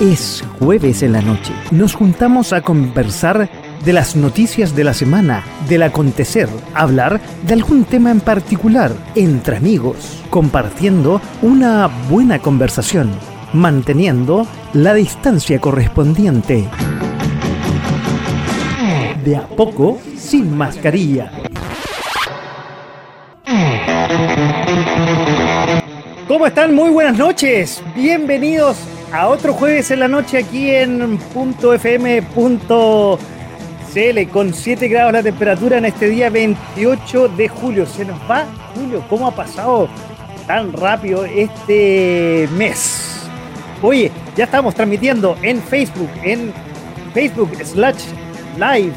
Es jueves en la noche. Nos juntamos a conversar de las noticias de la semana, del acontecer, hablar de algún tema en particular, entre amigos, compartiendo una buena conversación, manteniendo la distancia correspondiente. De a poco, sin mascarilla. ¿Cómo están? Muy buenas noches. Bienvenidos a otro jueves en la noche aquí en .fm.cl con 7 grados la temperatura en este día 28 de julio. Se nos va julio. ¿Cómo ha pasado tan rápido este mes? Oye, ya estamos transmitiendo en Facebook, en Facebook slash live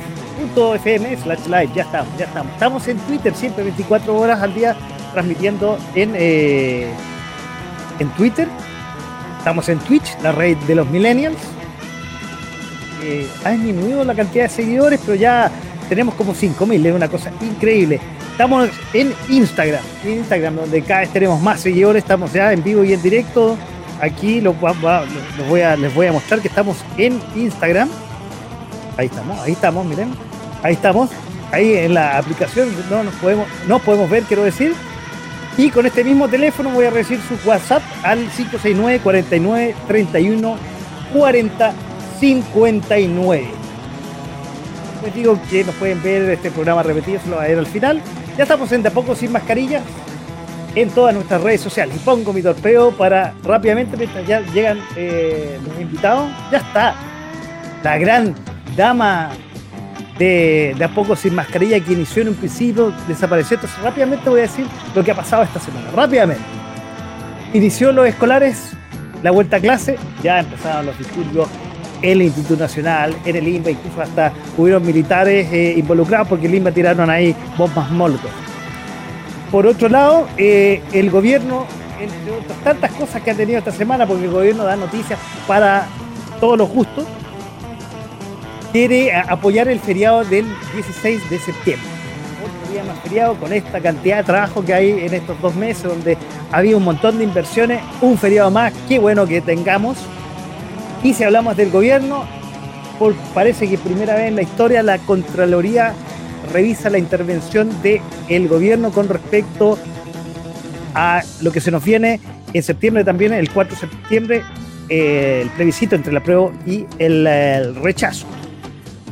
.fm slash live. Ya estamos, ya estamos. Estamos en Twitter siempre 24 horas al día transmitiendo en, eh, en Twitter Estamos en Twitch, la red de los millennials. Eh, ha disminuido la cantidad de seguidores, pero ya tenemos como 5.000, es una cosa increíble. Estamos en Instagram, Instagram, donde cada vez tenemos más seguidores, estamos ya en vivo y en directo. Aquí lo, voy a, les voy a mostrar que estamos en Instagram. Ahí estamos, ahí estamos, miren. Ahí estamos. Ahí en la aplicación no nos podemos, no podemos ver, quiero decir, y con este mismo teléfono voy a recibir su WhatsApp al 569 49 31 40 59. Les digo que nos pueden ver este programa repetido, se lo va a ver al final. Ya estamos en De a poco sin mascarillas en todas nuestras redes sociales. Y pongo mi torpeo para rápidamente, mientras ya llegan eh, los invitados, ya está. La gran dama de, a poco sin mascarilla que inició en un principio, desapareció. Entonces rápidamente voy a decir lo que ha pasado esta semana. Rápidamente. Inició los escolares, la vuelta a clase, ya empezaron los disturbios en el Instituto Nacional, en el INBA, incluso hasta hubieron militares eh, involucrados porque el INBA tiraron ahí bombas molotov. Por otro lado, eh, el gobierno, entre otras tantas cosas que ha tenido esta semana, porque el gobierno da noticias para todos los gustos, quiere apoyar el feriado del 16 de septiembre. Otro día más feriado con esta cantidad de trabajo que hay en estos dos meses donde había un montón de inversiones, un feriado más, qué bueno que tengamos. Y si hablamos del gobierno, parece que primera vez en la historia la Contraloría revisa la intervención del gobierno con respecto a lo que se nos viene en septiembre también, el 4 de septiembre, eh, el plebiscito entre la prueba y el rechazo.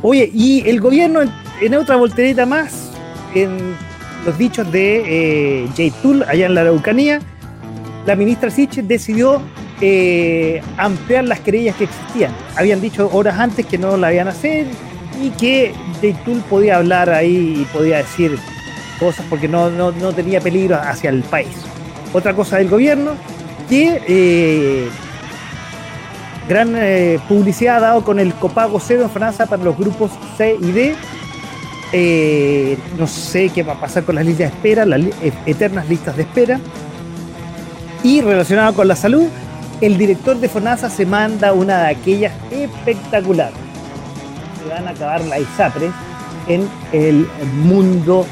Oye, y el gobierno, en, otra voltereta más, en los dichos de eh. Tool, allá en la Araucanía, la ministra Siche decidió eh, ampliar las querellas que existían. Habían dicho horas antes que no la iban a hacer y que J. Tool podía hablar ahí y podía decir cosas porque no, tenía peligro hacia el país. Otra cosa del gobierno, que eh, Gran eh, publicidad ha dado con el copago cero en Francia para los grupos C y D. Eh, no sé qué va a pasar con las listas de espera, las eh, eternas listas de espera. Y relacionado con la salud, el director de FONASA se manda una de aquellas espectacular. Se van a acabar la ISAPRES en el mundo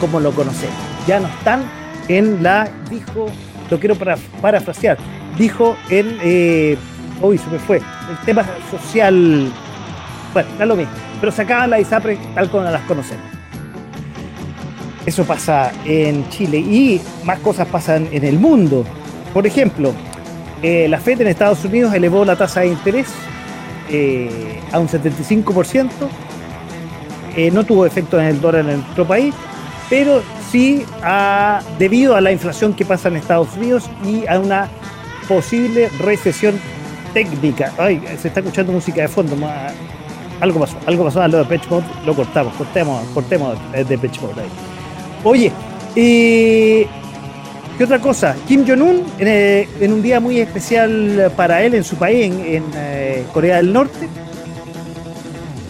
como lo conocemos. Ya no están en la, dijo, lo quiero para, parafrasear, dijo en uy, se me fue, el tema social, bueno, da lo mismo, pero se acaban las ISAPRE tal como las conocemos. Eso pasa en Chile y más cosas pasan en el mundo. Por ejemplo, eh, la FED en Estados Unidos elevó la tasa de interés eh, a un 75%. Eh, no tuvo efecto en el dólar en nuestro país, pero sí ha, debido a la inflación que pasa en Estados Unidos y a una posible recesión técnica. Ay, se está escuchando música de fondo. Algo pasó, algo pasó a lo de Pitch Mode, lo cortamos, cortemos, cortemos de Pitch Mode ahí. Oye, ¿qué otra cosa? Kim Jong-un, eh, en, un día muy especial para él en su país, en, eh, Corea del Norte,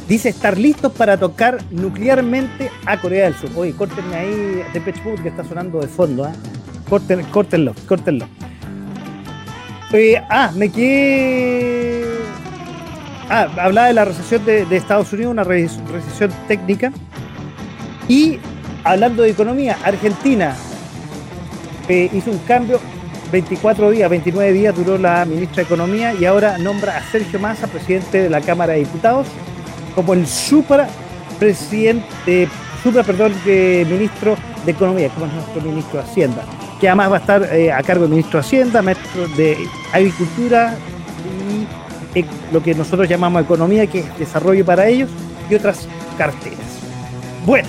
dice estar listos para tocar nuclearmente a Corea del Sur. Oye, córtenme ahí de Pitch Mode que está sonando de fondo, ¿eh? córtenlo, córtenlo. Eh, ah, me quedé. Ah, hablaba de la recesión de, Estados Unidos, una recesión técnica. Y hablando de economía, Argentina eh, hizo un cambio 24 días, 29 días duró la ministra de Economía y ahora nombra a Sergio Massa, presidente de la Cámara de Diputados, como el supra presidente, supra, perdón, de ministro de Economía, como es nuestro ministro de Hacienda, que además va a estar eh, a cargo del ministro de Hacienda, ministro de Agricultura y eh, lo que nosotros llamamos economía, que es desarrollo para ellos, y otras carteras. Bueno,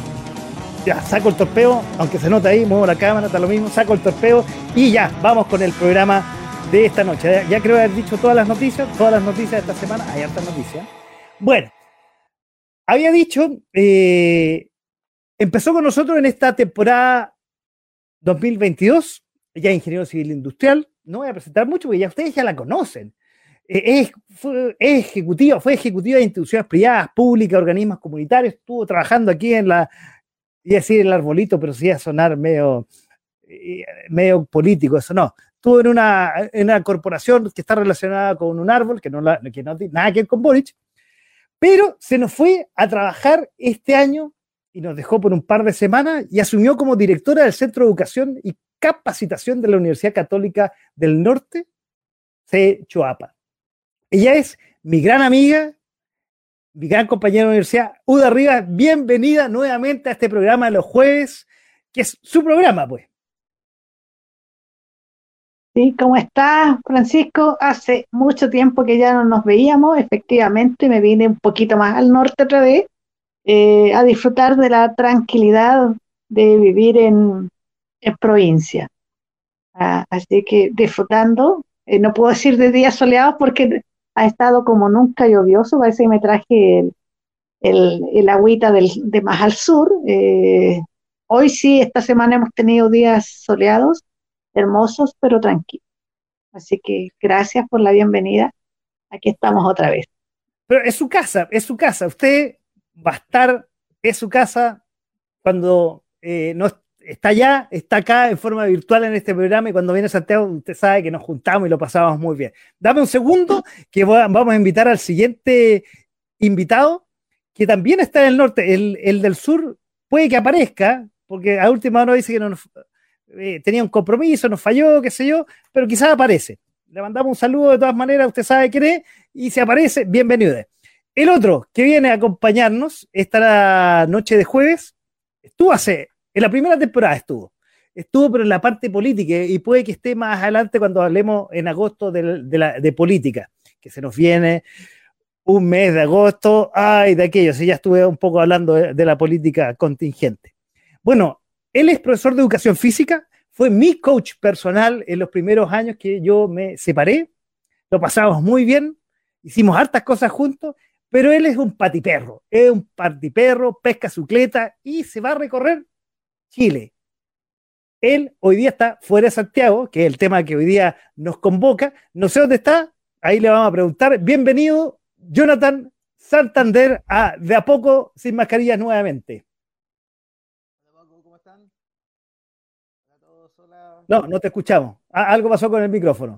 ya saco el torpeo, aunque se nota ahí, muevo la cámara, está lo mismo, saco el torpeo y ya, vamos con el programa de esta noche. Ya, creo haber dicho todas las noticias, todas las noticias de esta semana, hay hartas noticias. Bueno, había dicho, eh, empezó con nosotros en esta temporada 2022, ya ingeniero civil industrial, no voy a presentar mucho porque ya ustedes ya la conocen. Eh, es, es ejecutiva, fue ejecutiva de instituciones privadas, públicas, organismos comunitarios, estuvo trabajando aquí en la iba a decir el arbolito, pero sí a sonar medio, eh, medio político, eso no. Estuvo en una, en una corporación que está relacionada con un árbol, que no, que no tiene nada que ver con Boric, pero se nos fue a trabajar este año y nos dejó por un par de semanas y asumió como directora del Centro de Educación y Capacitación de la Universidad Católica del Norte, C. Choapa. Ella es mi gran amiga, mi gran compañero de universidad, Uda Rivas, bienvenida nuevamente a este programa de los jueves, que es su programa, pues. Sí, ¿cómo estás, Francisco? Hace mucho tiempo que ya no nos veíamos, efectivamente me vine un poquito más al norte otra vez, eh, a disfrutar de la tranquilidad de vivir en, provincia. Ah, así que disfrutando, eh, no puedo decir de días soleados porque ha estado como nunca lluvioso, parece que me traje el, el, agüita del, de más al sur. Eh, hoy sí, esta semana hemos tenido días soleados, hermosos, pero tranquilos. Así que gracias por la bienvenida. Aquí estamos otra vez. Pero es su casa, es su casa. Usted va a estar, es su casa cuando eh, no, está allá, está acá en forma virtual en este programa y cuando viene Santiago usted sabe que nos juntamos y lo pasamos muy bien. Dame un segundo que vamos a invitar al siguiente invitado que también está en el norte, el, del sur puede que aparezca, porque a última hora dice que no eh, tenía un compromiso, nos falló, qué sé yo, pero quizás aparece. Le mandamos un saludo de todas maneras, usted sabe quién es, y si aparece, bienvenido. El otro que viene a acompañarnos esta noche de jueves, estuvo hace en la primera temporada estuvo. Estuvo, pero en la parte política, y puede que esté más adelante cuando hablemos en agosto de, política, que se nos viene un mes de agosto, ay, de aquello, si ya estuve un poco hablando de, la política contingente. Bueno, él es profesor de educación física, fue mi coach personal en los primeros años que yo me separé, lo pasamos muy bien, hicimos hartas cosas juntos, pero él es un patiperro, es un patiperro, pesca su cleta y se va a recorrer Chile. Él hoy día está fuera de Santiago, que es el tema que hoy día nos convoca. No sé dónde está, ahí le vamos a preguntar. Bienvenido, Jonathan Santander, a De a poco sin mascarillas nuevamente. ¿cómo están? No, no te escuchamos. algo pasó con el micrófono.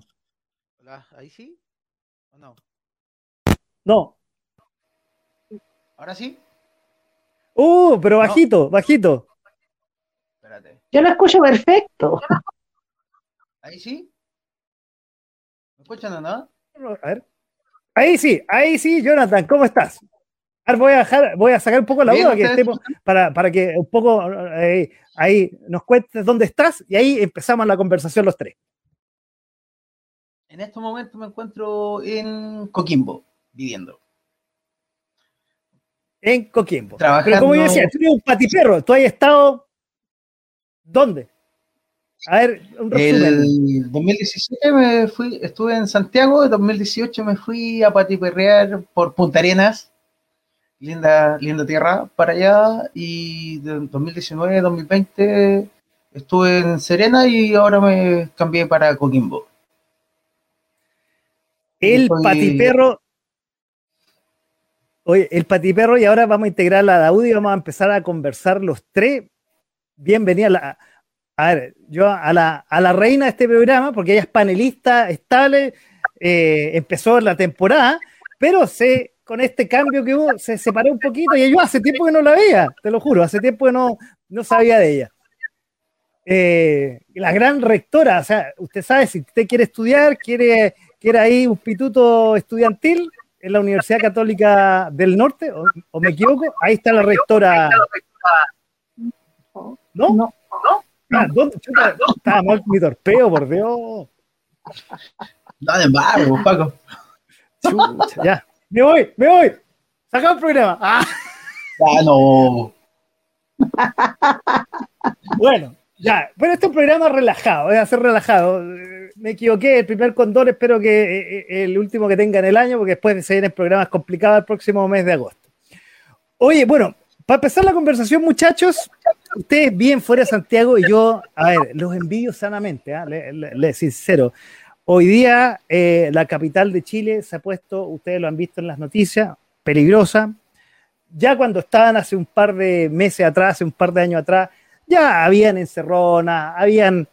Hola, ¿ahí sí? ¿O no? No. ¿Ahora sí? Uh, pero bajito, bajito. Yo lo escucho perfecto. ¿Ahí sí? ¿Me escuchan o no? A ver. Ahí sí, ahí sí, Jonathan, ¿cómo estás? voy a dejar, voy a sacar un poco la duda que estemos, para, para, que un poco eh, ahí nos cuentes dónde estás y ahí empezamos la conversación los tres. En estos momentos me encuentro en Coquimbo, viviendo. En Coquimbo. Trabajando... Pero como yo decía, tú eres un patiperro, tú has estado ¿Dónde? A ver, un resumen. El 2017 me fui, estuve en Santiago, en 2018 me fui a patiperrear por Punta Arenas, linda, linda tierra para allá, y de 2019, 2020 estuve en Serena y ahora me cambié para Coquimbo. El patiperro. Oye, el patiperro, y ahora vamos a integrar la Daud y vamos a empezar a conversar los tres bienvenida a la, ver, yo a la, a la reina de este programa, porque ella es panelista estable, eh, empezó la temporada, pero se, con este cambio que hubo, se separó un poquito y yo hace tiempo que no la veía, te lo juro, hace tiempo que no, no sabía de ella. eh, la gran rectora, o sea, usted sabe, si usted quiere estudiar, quiere, quiere ahí un pituto estudiantil en la Universidad Católica del Norte, o, me equivoco, ahí está la rectora. ¿No? ¿No? ¿No? Ah, ¿dónde? Estaba mal mi torpeo, por Dios. No, de embargo, Paco. ya. Me voy, me voy. Saca el programa. Ah. ah no. bueno, ya. Pero este es un programa relajado, a ser relajado. Me equivoqué, el primer condor espero que eh, eh, el último que tenga en el año, porque después se vienen programas complicados el próximo mes de agosto. Oye, bueno, para empezar la conversación, muchachos, ustedes bien fuera de Santiago y yo, a ver, los envío sanamente, ¿eh? le, sincero. Hoy día eh, la capital de Chile se ha puesto, ustedes lo han visto en las noticias, peligrosa. Ya cuando estaban hace un par de meses atrás, hace un par de años atrás, ya habían encerronas, habían,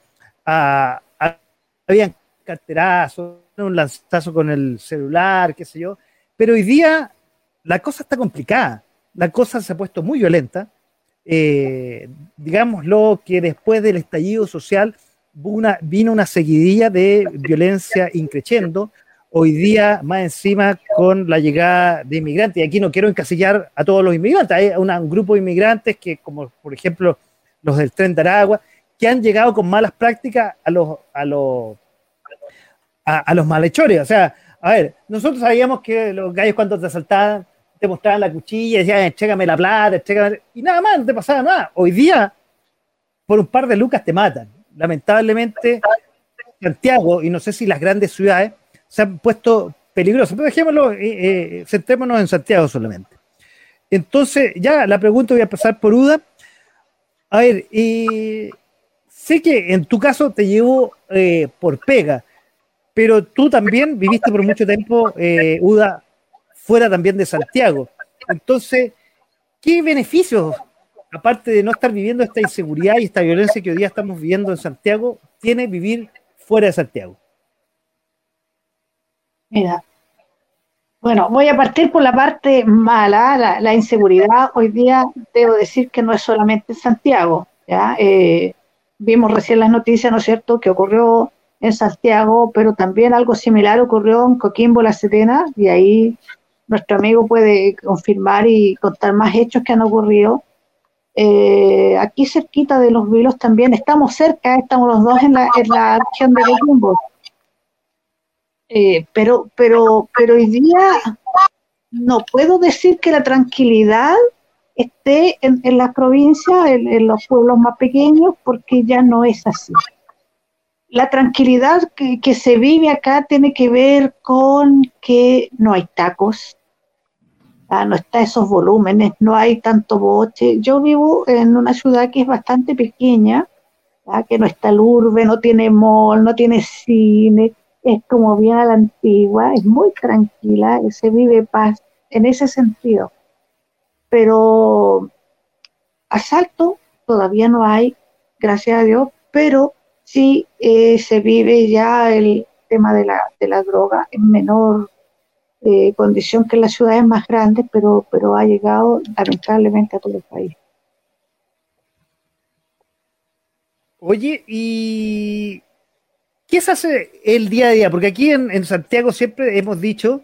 ah, habían carterazos, un lanzazo con el celular, qué sé yo. Pero hoy día la cosa está complicada, la cosa se ha puesto muy violenta. Eh, digámoslo que después del estallido social vino una seguidilla de violencia increciendo, hoy día más encima con la llegada de inmigrantes. Y aquí no quiero encasillar a todos los inmigrantes, hay un grupo de inmigrantes que, como por ejemplo los del tren de Aragua, que han llegado con malas prácticas a los, a los, a, los malhechores. O sea, a ver, nosotros sabíamos que los gallos cuando te asaltaban te mostraban la cuchilla, decían, entrégame la plata, y nada más, no te pasaba nada. Hoy día, por un par de lucas te matan lamentablemente Santiago, y no sé si las grandes ciudades, se han puesto peligrosas. Pero dejémoslo, eh, eh, centrémonos en Santiago solamente. Entonces, ya la pregunta voy a pasar por Uda. A ver, sé que en tu caso te llevo eh, por pega, pero tú también viviste por mucho tiempo, Uda, fuera también de Santiago. Entonces, ¿qué beneficios aparte de no estar viviendo esta inseguridad y esta violencia que hoy día estamos viviendo en Santiago, tiene vivir fuera de Santiago? Mira, bueno, voy a partir por la parte mala, la, inseguridad. Hoy día debo decir que no es solamente en Santiago. ¿ya? Eh, vimos recién las noticias, ¿no es cierto?, que ocurrió en Santiago, pero también algo similar ocurrió en Coquimbo, La Serena, y ahí nuestro amigo puede confirmar y contar más hechos que han ocurrido. Eh, aquí cerquita de los vilos también, estamos cerca, estamos los dos en la, en la región de Coquimbo. Eh, pero, pero, pero hoy día no puedo decir que la tranquilidad esté en, en la provincia, en, los pueblos más pequeños, porque ya no es así. La tranquilidad que, se vive acá tiene que ver con que no hay tacos, no está esos volúmenes, no hay tanto boche. Yo vivo en una ciudad que es bastante pequeña, que no está el urbe, no tiene mall, no tiene cine, es como bien a la antigua, es muy tranquila, se vive paz en ese sentido. Pero asalto todavía no hay, gracias a Dios, pero sí eh, se vive ya el tema de la, de droga en menor eh, condición que en las ciudades más grandes, pero, pero ha llegado lamentablemente a todo el país. Oye, ¿y qué se hace el día a día? Porque aquí en, Santiago siempre hemos dicho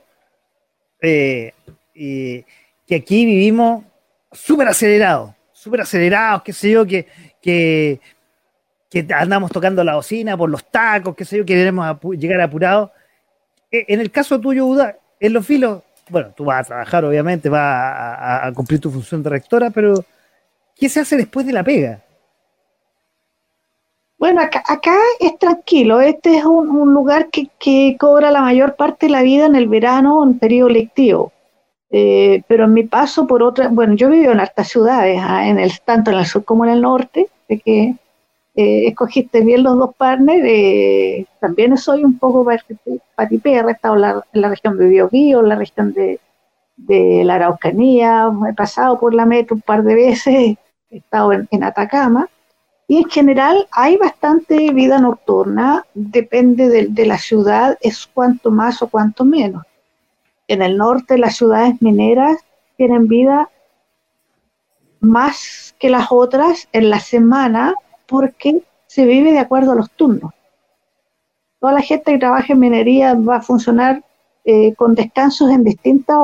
eh, que aquí vivimos súper acelerados, súper acelerados, qué sé yo, que, que, andamos tocando la bocina por los tacos, qué sé yo, que queremos llegar apurados. E, en el caso tuyo, Uda, en los filos, bueno, tú vas a trabajar, obviamente, vas a, cumplir tu función de rectora, pero ¿qué se hace después de la pega? Bueno, acá, es tranquilo. Este es un, lugar que, cobra la mayor parte de la vida en el verano, en periodo lectivo. Eh, pero en mi paso por otra, bueno, yo vivo en hartas ciudades, ah, en el, tanto en el sur como en el norte, de que eh, escogiste bien los dos partners. Eh, también soy un poco patiperra, he estado en la, región de Biobío, en la región de, la Araucanía, he pasado por la meta un par de veces, he estado en, Atacama. Y en general hay bastante vida nocturna, depende de, de, la ciudad, es cuanto más o cuanto menos. En el norte las ciudades mineras tienen vida más que las otras en la semana, porque se vive de acuerdo a los turnos. Toda la gente que trabaja en minería va a funcionar eh, con descansos en distintas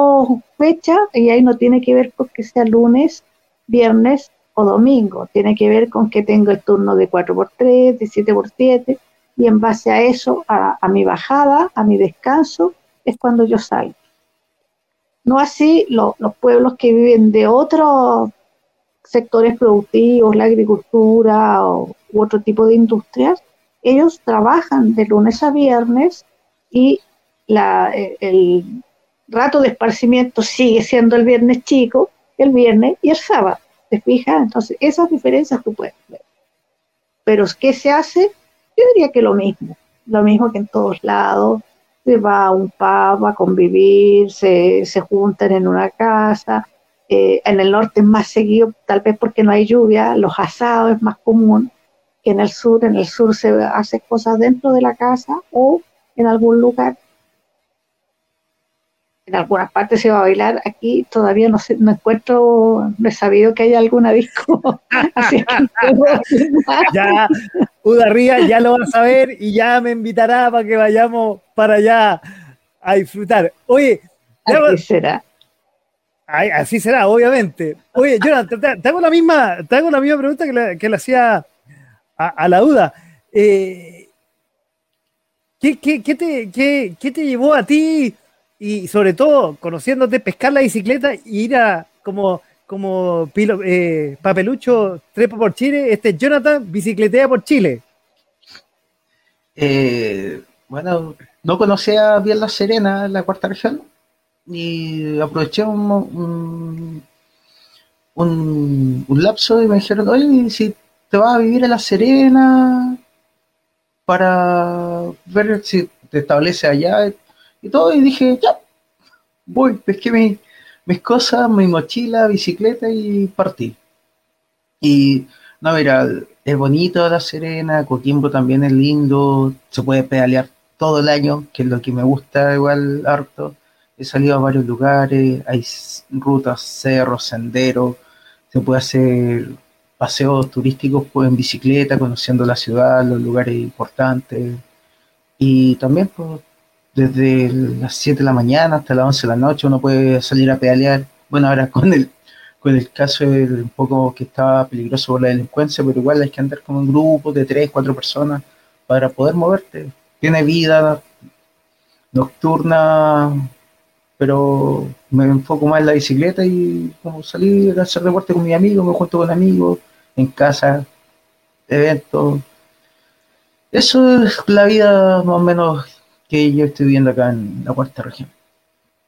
fechas y ahí no tiene que ver con que sea lunes, viernes o domingo, tiene que ver con que tengo el turno de 4x3, de 7x7 y en base a eso, a, mi bajada, a mi descanso, es cuando yo salgo. No así los pueblos que viven de otros sectores productivos, la agricultura o, u otro tipo de industrias, ellos trabajan de lunes a viernes y la, eh, el rato de esparcimiento sigue siendo el viernes chico, el viernes y el sábado. ¿Te fijas? Entonces, esas diferencias tú puedes ver. Pero ¿qué se hace? Yo diría que lo mismo, lo mismo que en todos lados. Se va a un pub a convivir, se, se juntan en una casa. Eh, en el norte es más seguido, tal vez porque no hay lluvia, los asados es más común que en el sur. En el sur se hace cosas dentro de la casa o en algún lugar en algunas partes se va a bailar, aquí todavía no, sé, no encuentro, no he sabido que haya alguna disco. Así que ya, Uda ya lo vas a ver y ya me invitará para que vayamos para allá a disfrutar. Oye, así será. así será, obviamente. Oye, Jonathan, te, hago la misma, te hago la misma pregunta que le, que le hacía a, la Uda. Eh, ¿qué, qué, qué, te, qué, ¿Qué te llevó a ti? Y sobre todo conociéndote, pescar la bicicleta y ir a como, como pilo, eh, papelucho trepa por Chile, este Jonathan bicicletea por Chile. Eh, bueno, no conocía bien La Serena, la cuarta región, y aproveché un, un, un, lapso y me dijeron, oye, si te vas a vivir a La Serena para ver si te establece allá, y todo, y dije, ya, voy, pesqué mis cosas, mi mochila, bicicleta y partí. Y no, mira, es bonito La Serena, Coquimbo también es lindo, se puede pedalear todo el año, que es lo que me gusta igual harto. He salido a varios lugares, hay rutas, cerros, senderos, se puede hacer paseos turísticos en bicicleta, conociendo la ciudad, los lugares importantes. Y también pues, desde las 7 de la mañana hasta las 11 de la noche uno puede salir a pedalear. Bueno, ahora con el, con el caso un poco que estaba peligroso por la delincuencia, pero igual hay que andar como en grupos de 3, 4 personas para poder moverte. Tiene vida nocturna, pero me enfoco más en la bicicleta y como salir a hacer deporte con mis amigos, me junto con amigos, en casa, eventos. Eso es la vida más o menos que yo estoy viendo acá en la cuarta región,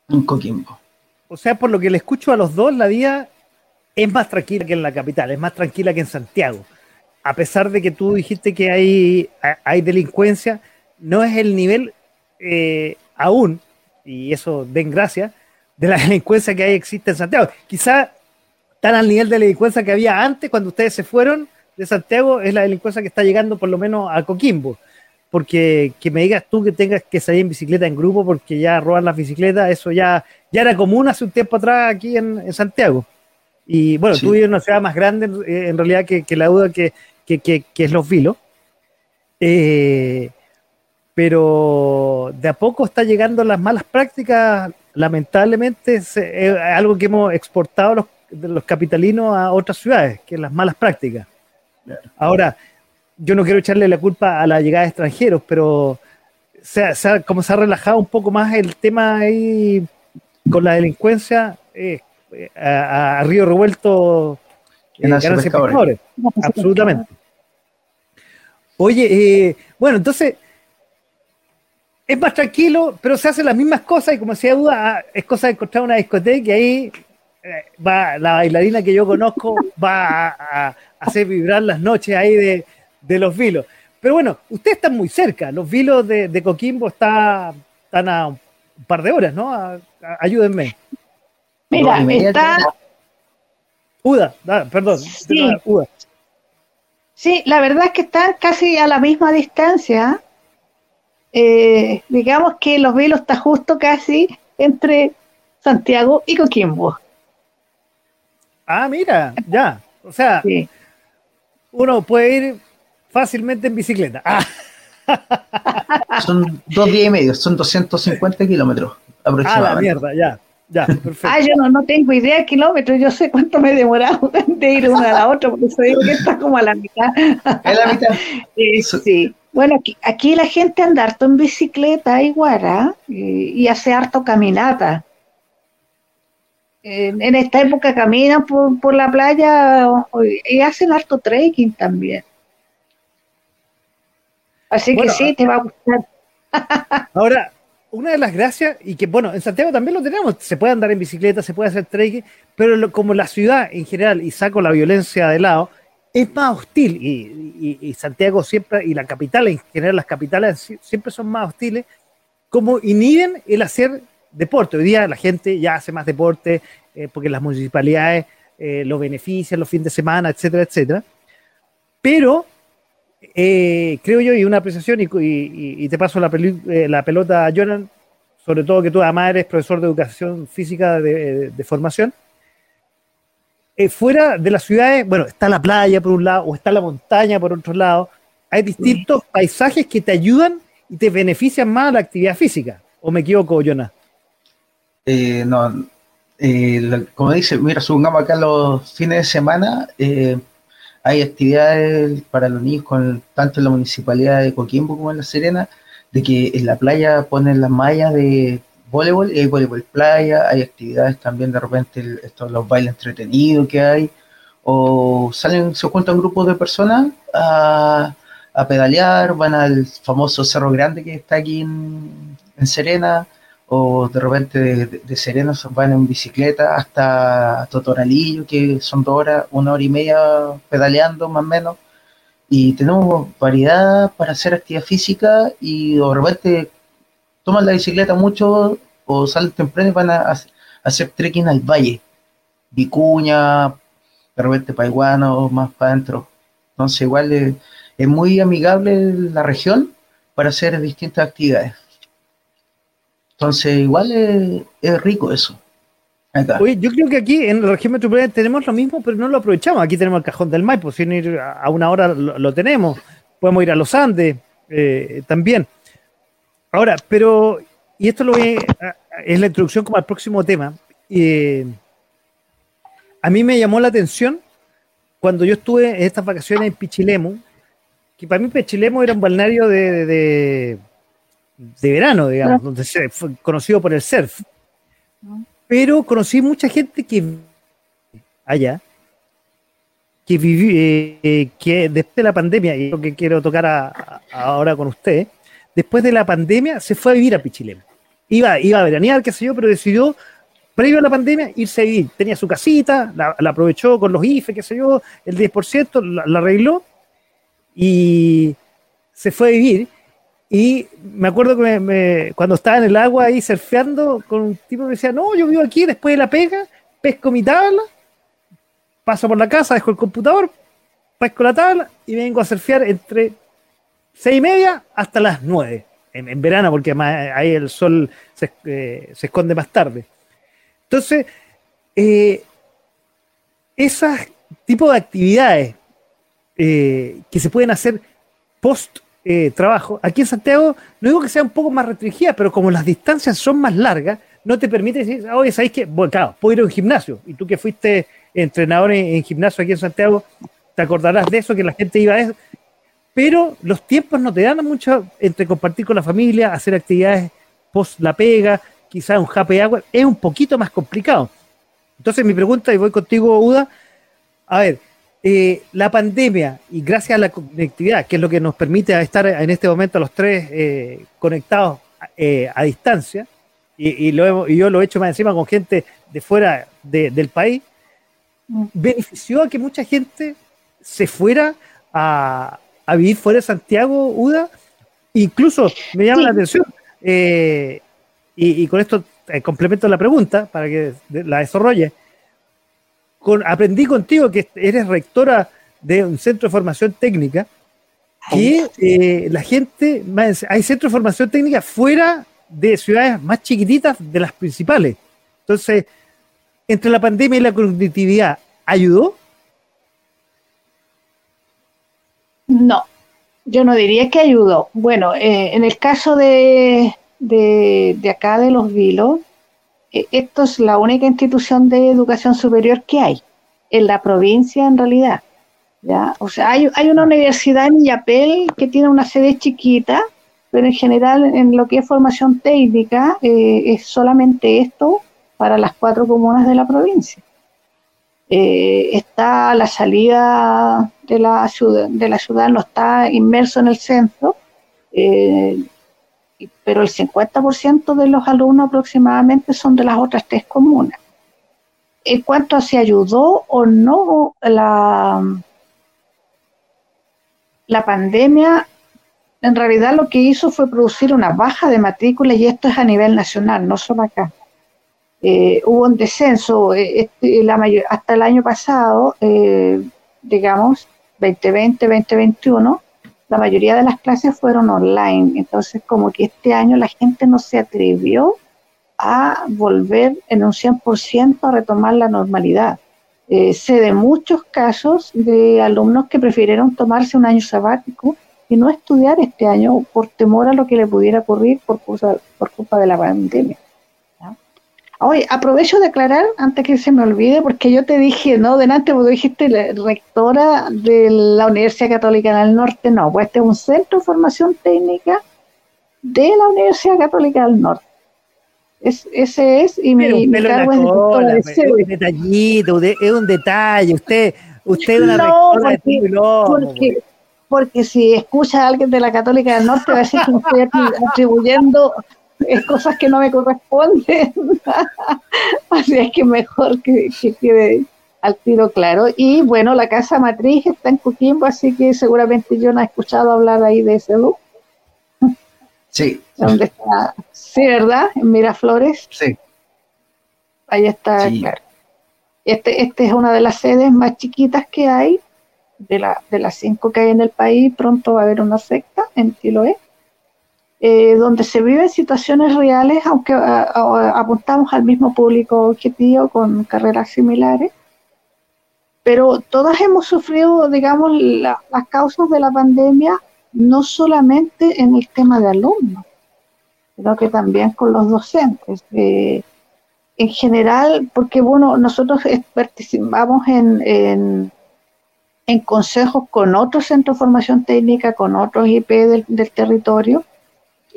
en Coquimbo. O sea, por lo que le escucho a los dos, la vida es más tranquila que en la capital, es más tranquila que en Santiago. A pesar de que tú dijiste que hay, hay delincuencia, no es el nivel eh, aún, y eso den gracia, de la delincuencia que hay existe en Santiago. Quizá tan al nivel de delincuencia que había antes, cuando ustedes se fueron de Santiago, es la delincuencia que está llegando por lo menos a Coquimbo porque que me digas tú que tengas que salir en bicicleta en grupo porque ya roban las bicicletas, eso ya, ya era común hace un tiempo atrás aquí en, Santiago. Y bueno, tú vives en una ciudad más grande en realidad que, la duda que, es Los Vilos. Eh, pero de a poco está llegando las malas prácticas, lamentablemente es, algo que hemos exportado los, los capitalinos a otras ciudades, que es las malas prácticas. Ahora, yo no quiero echarle la culpa a la llegada de extranjeros, pero se, como se ha relajado un poco más el tema ahí con la delincuencia, eh, a, Río Revuelto en eh, absolutamente. Oye, eh, bueno, entonces es más tranquilo, pero se hacen las mismas cosas y como decía Duda, es cosa de encontrar una discoteca y ahí va la bailarina que yo conozco va a hacer vibrar las noches ahí de, de los vilos. Pero bueno, ustedes están muy cerca. Los vilos de, Coquimbo está, están a un par de horas, ¿no? ayúdenme. Mira, está. Uda, perdón. Sí. sí, la verdad es que están casi a la misma distancia. Eh, digamos que Los Vilos está justo casi entre Santiago y Coquimbo. Ah, mira, ya. O sea, uno puede ir fácilmente en bicicleta. Ah. Son dos días y medio, son 250 kilómetros aproximadamente. Ah, la mierda, ya. Ya, perfecto. Ah, yo no, no tengo idea de kilómetros, yo sé cuánto me he demorado de ir una a la otra, porque eso digo que está como a la mitad. ¿Es la mitad? Eh, sí. Bueno, aquí, aquí, la gente anda harto en bicicleta igual, ¿ah? y, y, hace harto caminata. En, en esta época caminan por, por la playa y hacen harto trekking también. Así Bueno, que sí, te va a gustar. Ahora, una de las gracias, y que bueno, en Santiago también lo tenemos, se puede andar en bicicleta, se puede hacer trekking, pero lo- como la ciudad en general, y saco la violencia de lado, es más hostil, y, y- y Santiago siempre, y la capital en general, las capitales si- siempre son más hostiles, como inhiben el hacer deporte. Hoy día la gente ya hace más deporte, eh, porque las municipalidades eh, lo benefician los fines de semana, etcétera, etcétera. Pero eh, creo yo, y una apreciación, y, te paso la, peli- eh, la pelota a Jonan, sobre todo que tú además eres profesor de educación física de, formación. Eh, fuera de las ciudades, bueno, está la playa por un lado, o está la montaña por otro lado. Hay distintos paisajes que te ayudan y te benefician más a la actividad física. ¿O me equivoco, Jonas? Eh, no, como dice, mira, supongamos acá los fines de semana, hay actividades para los niños con tanto en la municipalidad de Coquimbo como en La Serena, de que en la playa ponen las mallas de voleibol, y hay voleibol playa, hay actividades también de repente, estos, los bailes entretenidos que hay, o salen, se juntan grupos de personas a, a pedalear, van al famoso Cerro Grande que está aquí en Serena, o de repente de, de- de Serena se van en bicicleta hasta Totoralillo, que son dos horas, una hora y media pedaleando más o menos. Y tenemos variedad para hacer actividad física y de repente toman la bicicleta mucho o salen temprano y van a, a hacer trekking al valle. Vicuña, de repente Paiguana o más para adentro. Entonces igual es, es muy amigable la región para hacer distintas actividades. Entonces, igual es, rico eso. Oye, yo creo que aquí en la región metropolitana tenemos lo mismo, pero no lo aprovechamos. Aquí tenemos el cajón del Maipo, sin ir a una hora lo, tenemos. Podemos ir a los Andes eh, también. Ahora, pero, y esto lo voy a- es la introducción como al próximo tema. eh, a mí me llamó la atención cuando yo estuve en estas vacaciones en Pichilemu, que para mí Pichilemu era un balneario de- de verano, digamos, donde se fue conocido por el surf. Pero conocí mucha gente que allá, que viví, eh, eh, que después de la pandemia, y lo que quiero tocar a- a- ahora con usted, después de la pandemia se fue a vivir a Pichilemu. Iba, iba a veranear, qué sé yo, pero decidió, previo a la pandemia, irse a vivir. Tenía su casita, la, la aprovechó con los IFE, qué sé yo, el 10%, la, la arregló y se fue a vivir. Y me acuerdo que me- cuando estaba en el agua ahí surfeando con un tipo que decía, no, yo vivo aquí después de la pega, pesco mi tabla, paso por la casa, dejo el computador, pesco la tabla y vengo a surfear entre seis y media hasta las nueve, en, verano, porque además ahí el sol se, eh, se esconde más tarde. Entonces, eh, esos tipos de actividades eh, que se pueden hacer post eh, trabajo, aquí en Santiago, no digo que sea un poco más restringida, pero como las distancias son más largas, no te permite decir, "Ah, oye, ¿sabéis que Bueno, claro, puedo ir a un gimnasio. Y tú que fuiste entrenador en, en gimnasio aquí en Santiago, te acordarás de eso, que la gente iba a eso. Pero los tiempos no te dan mucho entre compartir con la familia, hacer actividades post la pega, quizás un happy hour, es un poquito más complicado. Entonces mi pregunta, y voy contigo, Uda, a ver, eh, la pandemia y gracias a la conectividad, que es lo que nos permite estar en este momento los tres eh, conectados eh, a distancia, y, y lo hemos- y yo lo he hecho más encima con gente de fuera de- del país, benefició a que mucha gente se fuera a, a vivir fuera de Santiago, Uda. Incluso me llama Sí. la atención, eh, y, y con esto eh, complemento la pregunta para que la desarrolle. Con, aprendí contigo que eres rectora de un centro de formación técnica, que eh, la gente, más- hay centros de formación técnica fuera de ciudades más chiquititas de las principales. Entonces, entre la pandemia y la conectividad, ¿ayudó? No, yo no diría que ayudó. Bueno, eh, en el caso de, de, acá de los Vilos, esto es la única institución de educación superior que hay en la provincia en realidad. ¿ya? O sea, hay, hay una universidad en Yapel que tiene una sede chiquita, pero en general en lo que es formación técnica eh, es solamente esto para las cuatro comunas de la provincia. Eh, está la salida de la ciudad, de la ciudad no está inmerso en el centro, eh, pero el 50% de los alumnos aproximadamente son de las otras tres comunas. En cuanto a si ayudó o no la, la pandemia, en realidad lo que hizo fue producir una baja de matrículas y esto es a nivel nacional, no solo acá. Eh, hubo un descenso eh, este, la mayor, hasta el año pasado, eh, digamos, 2020, 2021, la mayoría de las clases fueron online. Entonces, como que este año la gente no se atrevió a volver en un 100% a retomar la normalidad. sé de muchos casos de alumnos que prefirieron tomarse un año sabático y no estudiar este año por temor a lo que le pudiera ocurrir por, por culpa de la pandemia. Oye, aprovecho de aclarar, antes que se me olvide, porque yo te dije, no, delante, vos dijiste rectora de la Universidad Católica del Norte, no, pues este es un centro de formación técnica de la Universidad Católica del Norte. Es, ese es, y mi, mi cargo es de Es un detallito, es un detalle, usted, usted es una no, rectora porque, porque, porque, si escucha a alguien de la Católica del Norte va a decir que me estoy atribuyendo cosas que no me corresponden. así es que mejor que, quede al tiro claro. Y bueno, la casa matriz está en Coquimbo, así que seguramente yo no he escuchado hablar ahí de ese lugar. Sí. ¿Dónde está? Sí, ¿verdad? En Miraflores. Sí. Ahí está, claro. Este, este es una de las sedes más chiquitas que hay, de, la, de las cinco que hay en el país. Pronto va a haber una secta en Chiloé. Eh, donde se viven situaciones reales, aunque apuntamos al mismo público objetivo con carreras similares, pero todas hemos sufrido, digamos, las causas de la pandemia, no solamente en el tema de alumnos, sino que también con los docentes. Eh, en general, porque bueno, nosotros participamos en, en, consejos con otros centros de formación técnica, con otros IP del territorio,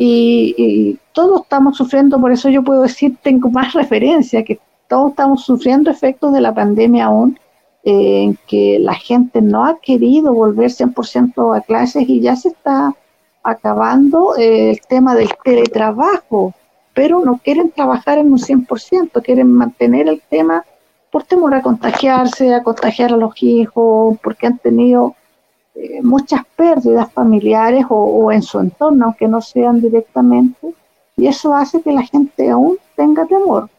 y, todos estamos sufriendo, por eso yo puedo decir, tengo más referencia, que todos estamos sufriendo efectos de la pandemia aún, eh, en que la gente no ha querido volver 100% a clases y ya se está acabando eh, el tema del teletrabajo, pero no quieren trabajar en un 100%, quieren mantener el tema por temor a contagiarse, a contagiar a los hijos, porque han tenido eh, muchas pérdidas familiares o, en su entorno, aunque no sean directamente, y eso hace que la gente aún tenga temor.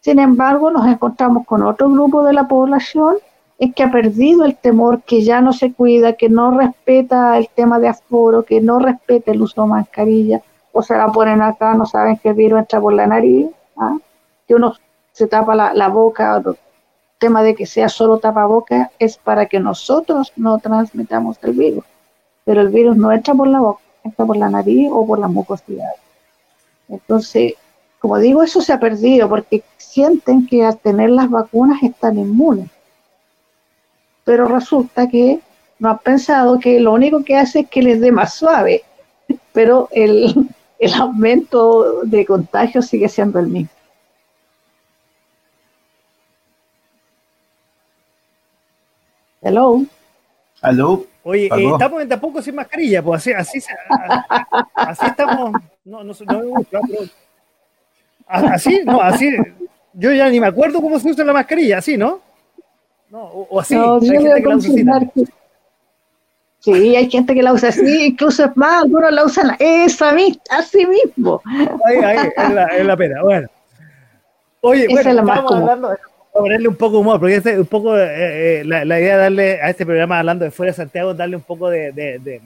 Sin embargo, nos encontramos con otro grupo de la población en que ha perdido el temor, que ya no se cuida, que no respeta el tema de aforo, que no respeta el uso de mascarilla, o se la ponen acá, no saben que el virus entra por la nariz, ¿ah? que uno se tapa la, la boca, tema de que sea solo tapaboca es para que nosotros no transmitamos el virus. Pero el virus no entra por la boca, entra por la nariz o por la mucosidad. Entonces, como digo, eso se ha perdido porque sienten que al tener las vacunas están inmunes. Pero resulta que no han pensado que lo único que hace es que les dé más suave, pero el, el aumento de contagio sigue siendo el mismo. Hello. Hello. Oye, eh, estamos en tampoco sin mascarilla, pues así, así, así estamos. No, no, no, así, no, así. Yo ya ni me acuerdo cómo se usa la mascarilla, así, ¿no? No, o, así. hay gente que la usa así. Sí, hay gente que la usa así, incluso es más, algunos la usan esa misma, así mismo. Ahí, ahí, es la, es la pena. Bueno. Oye, bueno, estamos hablando, ponerle un poco de humor, porque un poco eh, eh, la, idea de darle a este programa hablando de fuera de Santiago, darle un poco de,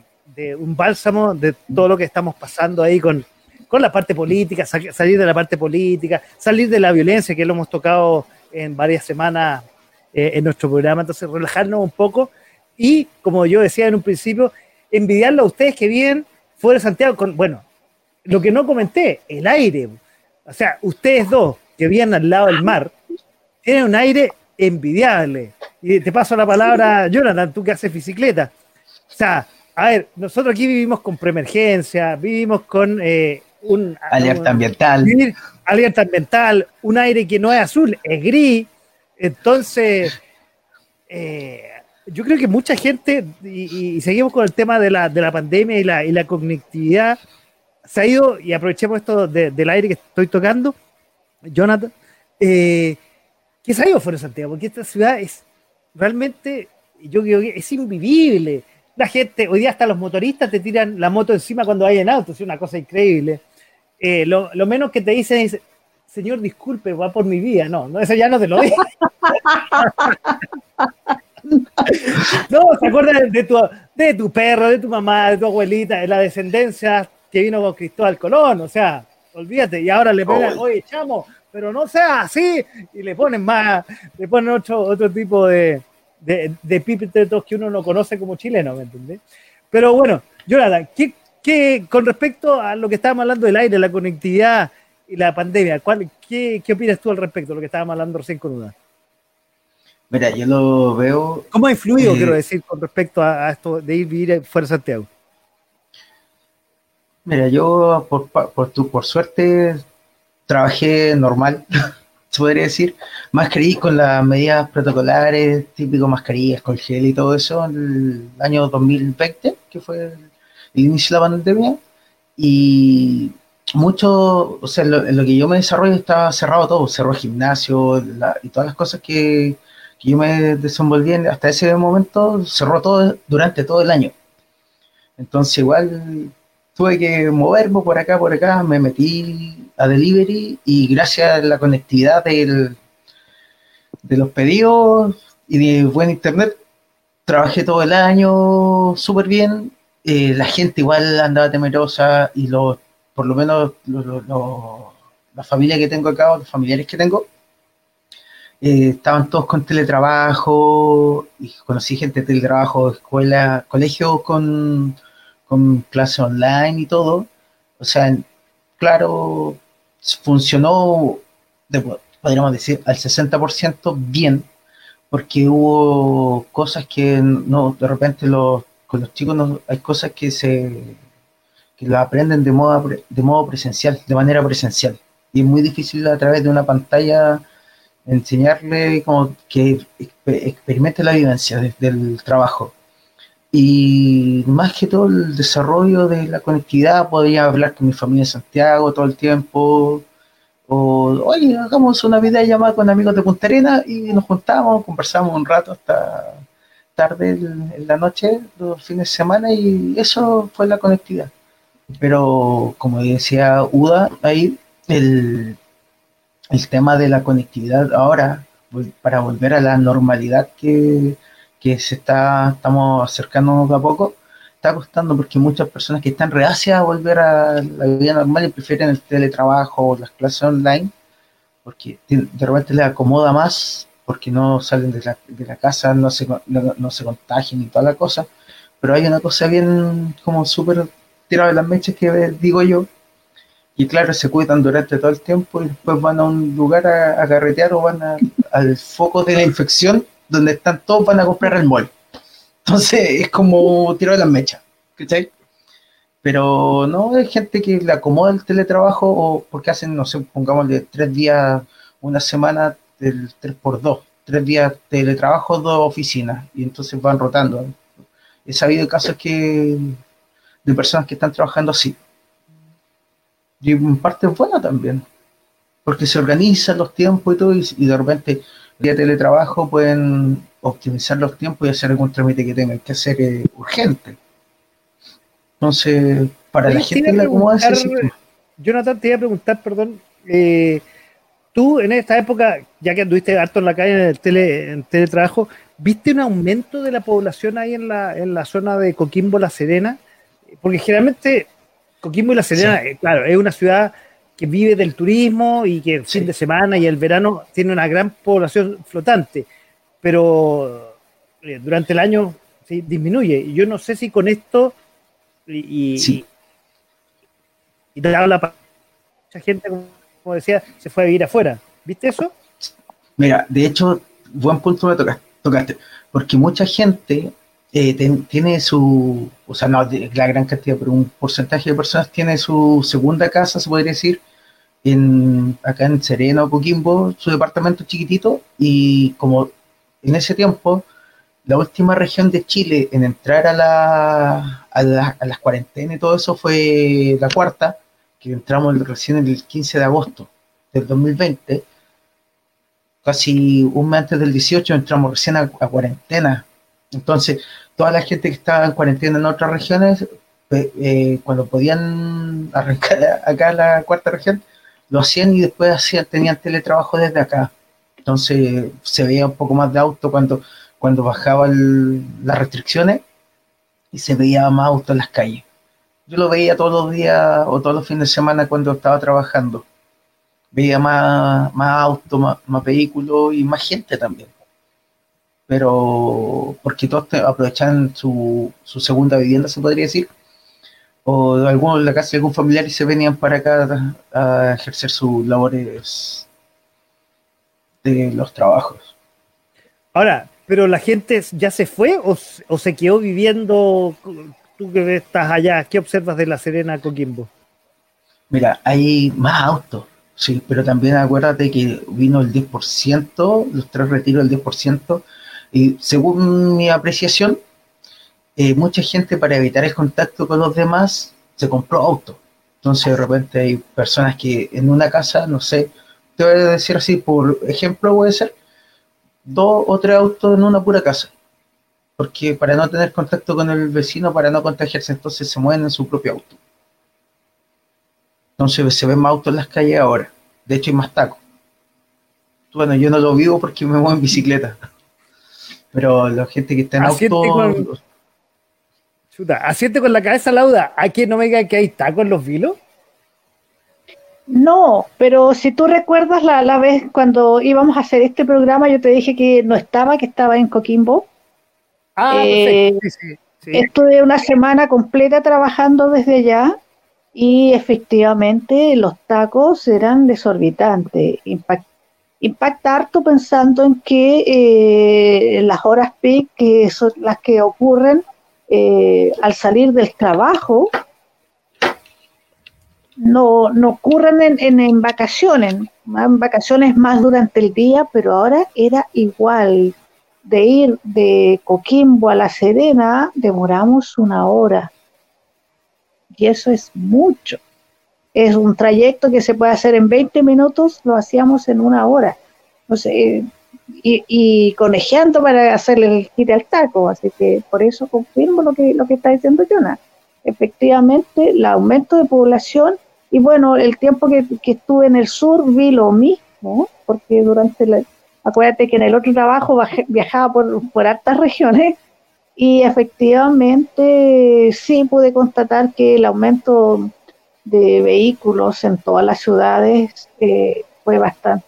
un bálsamo de todo lo que estamos pasando ahí con, con la parte política, salir de la parte política, salir de la violencia que lo hemos tocado en varias semanas eh, en nuestro programa, entonces relajarnos un poco y, como yo decía en un principio, envidiarlo a ustedes que viven fuera de Santiago con, bueno, lo que no comenté, el aire. O sea, ustedes dos que viven al lado del mar, tienen un aire envidiable. Y te paso la palabra, Jonathan, tú que haces bicicleta. O sea, a ver, nosotros aquí vivimos con preemergencia, vivimos con eh, un... Alerta ambiental. alerta ambiental, un aire que no es azul, es gris. Entonces, eh, yo creo que mucha gente, y, seguimos con el tema de la, de la pandemia y la, y la conectividad, se ha ido, y aprovechemos esto del aire que estoy tocando, Jonathan, eh, ido fuera de Santiago, porque esta ciudad es realmente, yo creo que es invivible. La gente, hoy día hasta los motoristas te tiran la moto encima cuando hay en auto, es una cosa increíble. Eh, lo, menos que te dicen es, señor, disculpe, va por mi vida. No, no eso ya no te lo digo. no, se acuerdan de tu, de tu perro, de tu mamá, de tu abuelita, de la descendencia que vino con Cristóbal Colón, o sea, olvídate, y ahora le pegan, oye, chamo, pero no sea así, y le ponen más, le ponen otro, otro tipo de, de, de que uno no conoce como chileno, ¿me entendés? Pero bueno, Jonathan, ¿qué, qué, con respecto a lo que estábamos hablando del aire, la conectividad y la pandemia, ¿cuál, qué, qué opinas tú al respecto de lo que estábamos hablando recién con Uda? Mira, yo lo veo. ¿Cómo ha influido, eh, quiero decir, con respecto a, esto de ir vivir fuera de Santiago? Mira, yo por, por, tu, por suerte trabajé normal, se podría decir. Mascarillas con las medidas protocolares, típico mascarillas con gel y todo eso, en el año 2020, que fue el, inicio de la pandemia. Y mucho, o sea, lo, lo que yo me desarrollo estaba cerrado todo, cerró el gimnasio y todas las cosas que, que yo me desenvolví hasta ese momento, cerró todo durante todo el año. Entonces igual tuve que moverme por acá, por acá, me metí a delivery y gracias a la conectividad del, de los pedidos y de buen internet, trabajé todo el año súper bien. Eh, la gente igual andaba temerosa y los, por lo menos la familia que tengo acá, los familiares que tengo, eh, estaban todos con teletrabajo, y conocí gente de teletrabajo, escuela, colegio con con clase online y todo. O sea, claro, funcionó, podríamos decir, al 60% bien, porque hubo cosas que no, de repente los, con los chicos no, hay cosas que se que lo aprenden de modo, de modo presencial, de manera presencial. Y es muy difícil a través de una pantalla enseñarle como que experimente la vivencia desde el trabajo. Y más que todo el desarrollo de la conectividad, podía hablar con mi familia en Santiago todo el tiempo. O, oye, hagamos una videollamada con amigos de Punta Arena y nos juntamos, conversamos un rato hasta tarde en la noche, los fines de semana, y eso fue la conectividad. Pero como decía Uda, ahí el, el tema de la conectividad ahora, para volver a la normalidad que, que se está, estamos acercando a poco, está costando porque muchas personas que están reacias a volver a la vida normal prefieren el teletrabajo o las clases online, porque de repente les acomoda más, porque no salen de la, de la casa, no se, no, se contagian y toda la cosa, pero hay una cosa bien como súper tirada de las mechas que digo yo, y claro, se cuidan durante todo el tiempo y después van a un lugar a, a carretear o van al foco de la infección donde están todos van a comprar el mall. Entonces es como tiro de las mechas, ¿cachai? Pero no hay gente que le acomoda el teletrabajo o porque hacen, no sé, pongámosle tres días, una semana del 3x2, tres días teletrabajo, dos oficinas, y entonces van rotando. He sabido casos que de personas que están trabajando así. Y en parte es buena también, porque se organizan los tiempos y todo, y de repente vía teletrabajo pueden optimizar los tiempos y hacer algún trámite que tengan que hacer eh, urgente. Entonces, para la gente que la acomoda Jonathan, te iba a preguntar, perdón, eh, tú en esta época, ya que anduviste harto en la calle en el tele, en teletrabajo, ¿viste un aumento de la población ahí en la, en la zona de Coquimbo, La Serena? Porque generalmente Coquimbo y La Serena, eh, claro, es una ciudad que vive del turismo y que el fin de semana y el verano tiene una gran población flotante, pero eh, durante el año disminuye. Y yo no sé si con esto y, sí. y, te habla mucha gente, como decía, se fue a vivir afuera. ¿Viste eso? Mira, de hecho, buen punto me tocaste, porque mucha gente eh, tiene su, o sea, no la gran cantidad, pero un porcentaje de personas tiene su segunda casa, se podría decir, en, acá en Sereno, Coquimbo, su departamento chiquitito, y como en ese tiempo, la última región de Chile en entrar a, la, a, a las cuarentenas y todo eso fue la cuarta, que entramos recién el 15 de agosto del 2020, casi un mes antes del 18 entramos recién a, cuarentena. Entonces, toda la gente que estaba en cuarentena en otras regiones, eh, cuando podían arrancar acá la cuarta región, lo hacían y después hacían, tenían teletrabajo desde acá. Entonces se veía un poco más de auto cuando, cuando bajaban las restricciones y se veía más auto en las calles. Yo lo veía todos los días o todos los fines de semana cuando estaba trabajando veía más, más autos, más, vehículos y más gente también. Pero porque todos aprovechan su, su segunda vivienda, se podría decir, o de algunos la casa de algún familiar y se venían para acá a, ejercer sus labores de los trabajos. Ahora, pero la gente ya se fue o, o, se quedó viviendo, tú que estás allá, ¿qué observas de La Serena, Coquimbo? Mira, hay más autos, Sí, pero también acuérdate que vino el 10%, los tres retiros del 10%, y según mi apreciación, eh, mucha gente para evitar el contacto con los demás se compró auto. Entonces de repente hay personas que en una casa, no sé, te voy a decir así, por ejemplo, puede ser dos o tres autos en una pura casa. Porque para no tener contacto con el vecino, para no contagiarse, entonces se mueven en su propio auto. Entonces se ven más autos en las calles ahora. De hecho hay más tacos. Bueno, yo no lo vivo porque me muevo en bicicleta. Pero la gente que está en auto... Con... Chuta, asiente con la cabeza lauda. ¿A quién no me diga que hay tacos en los vilos? No, pero si tú recuerdas la, la, vez cuando íbamos a hacer este programa, yo te dije que no estaba, que estaba en Coquimbo. Ah, eh, sí, sí, sí. Estuve una semana completa trabajando desde allá y efectivamente los tacos eran desorbitantes. Impacta harto pensando en que eh, las horas peak, que son las que ocurren eh, al salir del trabajo, no, no ocurren en, en, vacaciones, en vacaciones más durante el día, pero ahora era igual. De ir de Coquimbo a La Serena demoramos una hora y eso es mucho. Es un trayecto que se puede hacer en 20 minutos, lo hacíamos en una hora. Sé, y, y conejeando para hacerle el giro al taco. Así que por eso confirmo lo que, lo que está diciendo Jonah. Efectivamente, el aumento de población y bueno, el tiempo que, estuve en el sur vi lo mismo, porque durante la, acuérdate que en el otro trabajo viajaba por, por hartas regiones y efectivamente sí pude constatar que el aumento de vehículos en todas las ciudades eh, fue bastante.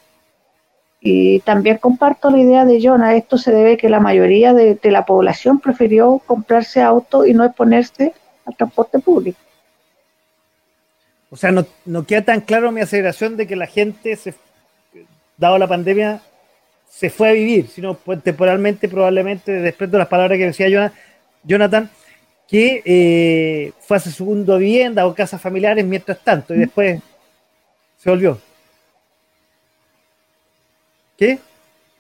Y también comparto la idea de Jonah, esto se debe a que la mayoría de, la población prefirió comprarse auto y no exponerse al transporte público. O sea, no, no queda tan claro mi aceleración de que la gente, se, dado la pandemia, se fue a vivir, sino pues, temporalmente, probablemente, después de las palabras que decía Jonathan, que eh, fue a su segunda vivienda o casas familiares mientras tanto, y después se volvió. ¿Qué?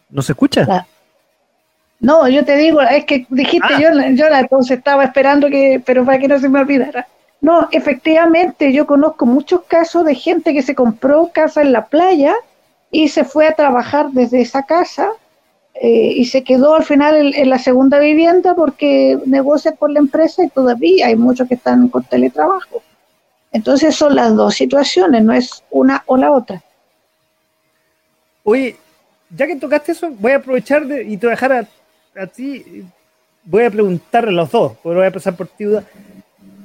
¿No se escucha? No, yo te digo, es que dijiste ah. Jonathan, entonces estaba esperando que, pero para que no se me olvidara. No, efectivamente, yo conozco muchos casos de gente que se compró casa en la playa y se fue a trabajar desde esa casa eh, y se quedó al final en, la segunda vivienda porque negocia con la empresa y todavía hay muchos que están con teletrabajo. Entonces son las dos situaciones, no es una o la otra. Oye, ya que tocaste eso, voy a aprovechar de, y te voy a dejar a, ti, voy a preguntarle a los dos, porque voy a empezar por ti,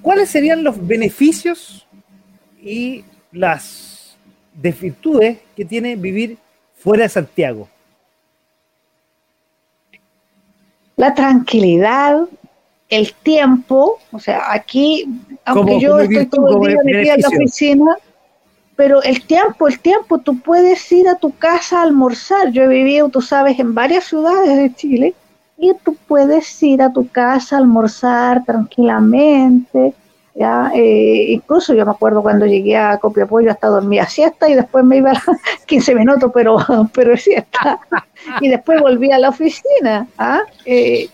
¿Cuáles serían los beneficios y las de virtudes que tiene vivir fuera de Santiago? La tranquilidad, el tiempo, o sea, aquí, aunque yo estoy todo el día metida en la oficina, pero el tiempo, el tiempo, tú puedes ir a tu casa a almorzar. Yo he vivido, tú sabes, en varias ciudades de Chile y tú puedes ir a tu casa a almorzar tranquilamente. ¿Ya? Eh, incluso yo me acuerdo cuando llegué a Copiapó, yo hasta dormía siesta y después me iba a 15 minutos, pero, pero siesta. Y después volví a la oficina. ¿ah? Eh,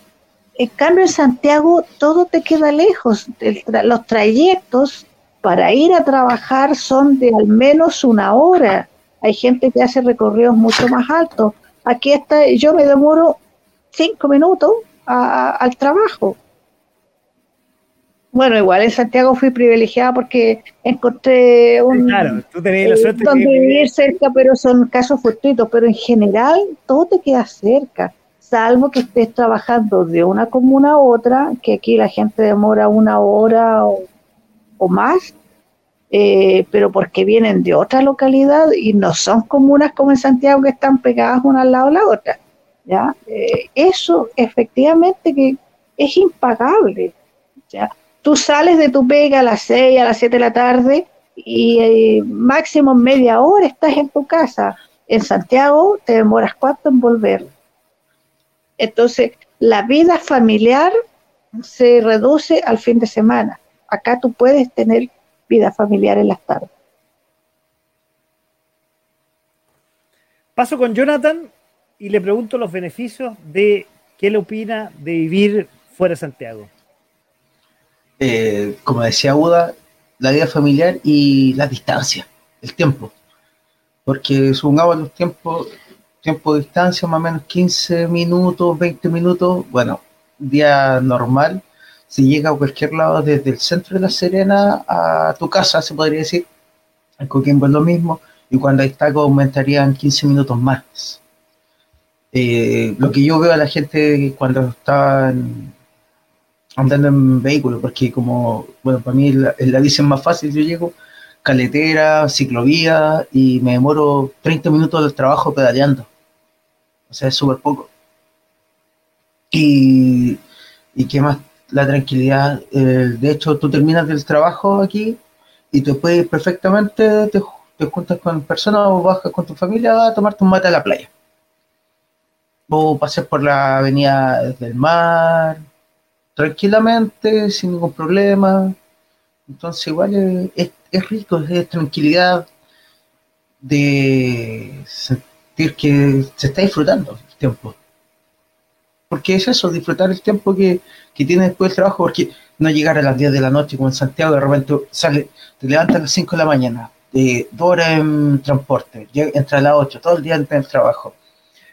en cambio, en Santiago todo te queda lejos. los trayectos para ir a trabajar son de al menos una hora. Hay gente que hace recorridos mucho más altos. Aquí está, yo me demoro cinco minutos al trabajo. Bueno, igual en Santiago fui privilegiada porque encontré un claro, tú tenías la eh, suerte donde vivir cerca, pero son casos fortuitos, pero en general todo te queda cerca, salvo que estés trabajando de una comuna a otra, que aquí la gente demora una hora o o más, eh, pero porque vienen de otra localidad y no son comunas como en Santiago que están pegadas una al lado de la otra. ¿ya? Eh, eso efectivamente que es impagable. ¿ya? Tú sales de tu pega a las 6, a las 7 de la tarde y eh, máximo media hora estás en tu casa. En Santiago te demoras cuánto en volver. Entonces, la vida familiar se reduce al fin de semana acá tú puedes tener vida familiar en las tardes. Paso con Jonathan y le pregunto los beneficios de qué le opina de vivir fuera de Santiago. Eh, como decía Uda, la vida familiar y la distancia, el tiempo. Porque supongamos los tiempos, tiempo de distancia, más o menos 15 minutos, 20 minutos, bueno, día normal, si llega a cualquier lado desde el centro de La Serena a tu casa, se podría decir, en Coquimbo es lo mismo, y cuando está aumentarían 15 minutos más. Eh, lo que yo veo a la gente cuando está andando en vehículo, porque como, bueno, para mí la, la bici es más fácil, yo llego caletera, ciclovía y me demoro 30 minutos del trabajo pedaleando. O sea, es súper poco. Y, y qué más la tranquilidad. de hecho, tú terminas del trabajo aquí y te puedes perfectamente, te, te juntas con personas o bajas con tu familia a tomarte un mate a la playa. O pasear por la avenida del mar, tranquilamente, sin ningún problema. Entonces, igual es, es rico, es tranquilidad de sentir que se está disfrutando el tiempo porque es eso, disfrutar el tiempo que, que tienes después del trabajo, porque no llegar a las 10 de la noche como en Santiago, de repente sale, te levantas a las 5 de la mañana, de dos horas en transporte, entra a las 8, todo el día en el trabajo.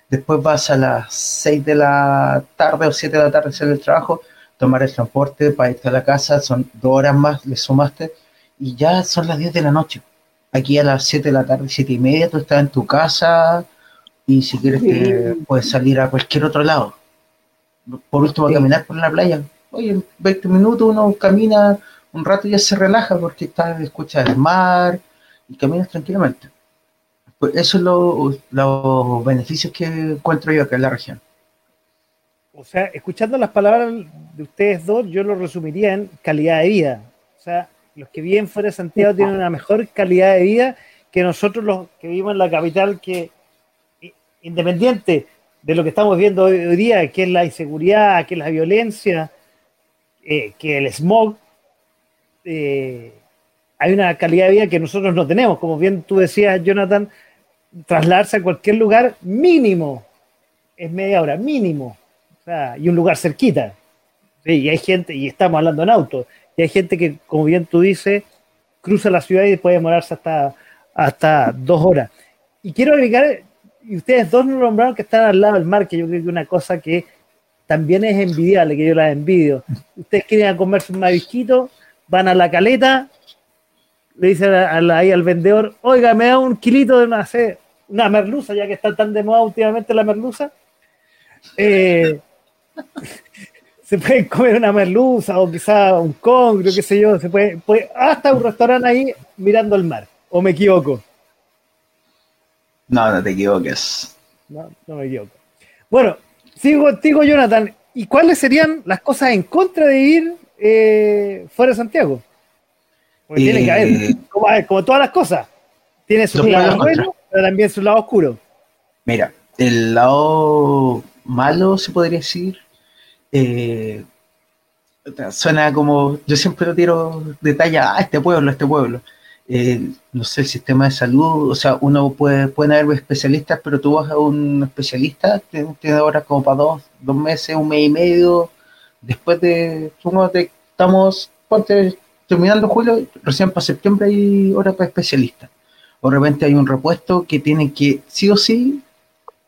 Después vas a las 6 de la tarde o 7 de la tarde hacer el trabajo, tomar el transporte para irte a la casa, son dos horas más, le sumaste, y ya son las 10 de la noche. Aquí a las 7 de la tarde, 7 y media, tú estás en tu casa y si quieres te puedes salir a cualquier otro lado por último, a caminar por la playa. Oye, en 20 minutos uno camina un rato y ya se relaja porque está escucha el mar y caminas tranquilamente. Pues eso es lo, los beneficios que encuentro yo acá en la región. O sea, escuchando las palabras de ustedes dos, yo lo resumiría en calidad de vida. O sea, los que viven fuera de Santiago tienen una mejor calidad de vida que nosotros los que vivimos en la capital, que independiente de lo que estamos viendo hoy, día, que es la inseguridad, que es la violencia, eh, que el smog, eh, hay una calidad de vida que nosotros no tenemos. Como bien tú decías, Jonathan, trasladarse a cualquier lugar mínimo es media hora, mínimo. Y un lugar cerquita. y hay gente, y estamos hablando en auto, y hay gente que, como bien tú dices, cruza la ciudad y puede demorarse hasta, hasta dos horas. Y quiero agregar y ustedes dos nos nombraron que están al lado del mar, que yo creo que una cosa que también es envidiable, que yo la envidio. Ustedes quieren comerse un marisquito, van a la caleta, le dicen ahí al vendedor, oiga, me da un kilito de una, una merluza, ya que está tan de moda últimamente la merluza. Eh, se pueden comer una merluza o quizá un congrio, qué sé yo, se puede, puede hasta un restaurante ahí mirando el mar, o me equivoco. No, no te equivoques. No, no me equivoco. Bueno, sigo contigo, Jonathan. ¿Y cuáles serían las cosas en contra de ir eh, fuera de Santiago? Porque tiene que haber, eh, como, todas las cosas, tiene su lado bueno, pero también su lado oscuro. Mira, el lado malo, se podría decir, eh, suena como, yo siempre lo tiro detalle a este pueblo, este pueblo. Eh, no sé, el sistema de salud, o sea, uno puede, pueden haber especialistas, pero tú vas a un especialista, tiene horas como para dos, dos meses, un mes y medio, después de, de estamos terminando julio, recién para septiembre hay horas para especialistas. O de repente hay un repuesto que tiene que, sí o sí,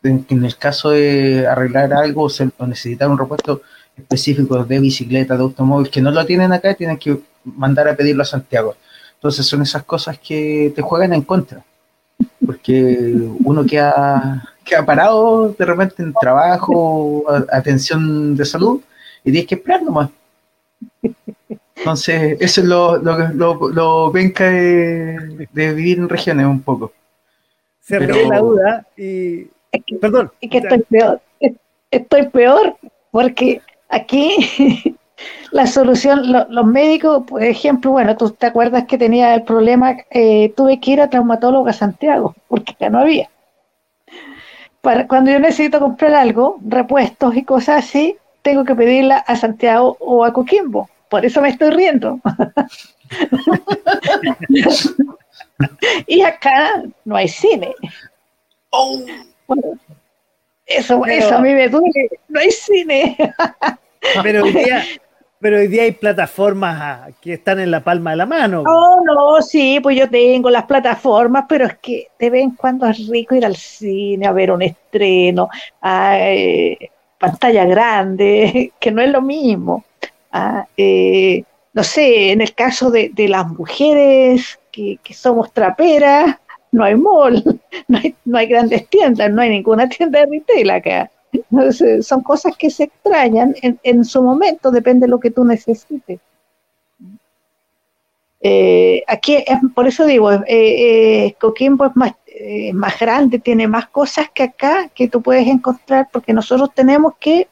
en, el caso de arreglar algo o necesitar un repuesto específico de bicicleta, de automóvil, que no lo tienen acá, tienen que mandar a pedirlo a Santiago. Entonces son esas cosas que te juegan en contra, porque uno queda, queda parado de repente en trabajo, atención de salud, y tienes que esperar nomás. Entonces, eso es lo, lo, lo, lo venca de, vivir en regiones un poco. Se Pero... la duda y... Perdón. Es que estoy peor. Estoy peor porque aquí la solución, los médicos, por ejemplo, bueno, tú te acuerdas que tenía el problema, eh, tuve que ir a traumatólogo a Santiago, porque ya no había. Para, cuando yo necesito comprar algo, repuestos y cosas así, tengo que pedirla a Santiago o a Coquimbo. Por eso me estoy riendo. y acá no hay cine. Oh. Eso, eso a mí me duele. No hay cine. pero hoy día, pero hoy día hay plataformas ah, que están en la palma de la mano. No, no, sí, pues yo tengo las plataformas, pero es que de vez en cuando es rico ir al cine a ver un estreno, a eh, pantalla grande, que no es lo mismo. A, eh, no sé, en el caso de, las mujeres que, somos traperas, no hay mall, no hay, no hay grandes tiendas, no hay ninguna tienda de retail acá son cosas que se extrañan en, su momento, depende de lo que tú necesites. Eh, aquí, es, por eso digo, eh, eh, Coquimbo es más, más grande, tiene más cosas que acá que tú puedes encontrar, porque nosotros tenemos que,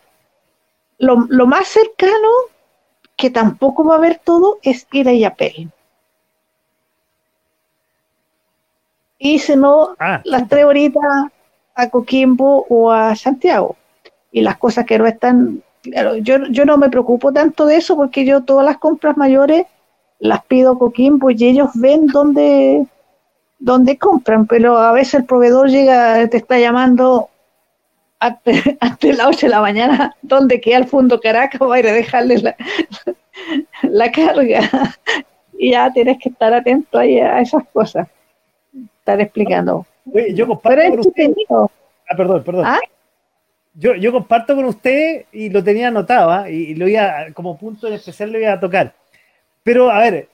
lo, más cercano, que tampoco va a haber todo, es ir a Yapel. Y si no, ah, las tres horitas a Coquimbo o a Santiago. Y las cosas que no están, claro, yo, yo no me preocupo tanto de eso porque yo todas las compras mayores las pido a Coquimbo y ellos ven dónde, dónde compran, pero a veces el proveedor llega, te está llamando antes, de las 8 de la mañana, donde queda el fondo Caracas, va a ir a dejarle la, la carga. Y ya tienes que estar atento ahí a esas cosas, estar explicando yo comparto con usted. Ah, perdón, perdón. ¿Ah? Yo, yo comparto con usted y lo tenía anotado ¿ah? y, lo iba como punto en especial lo iba a tocar. Pero a ver,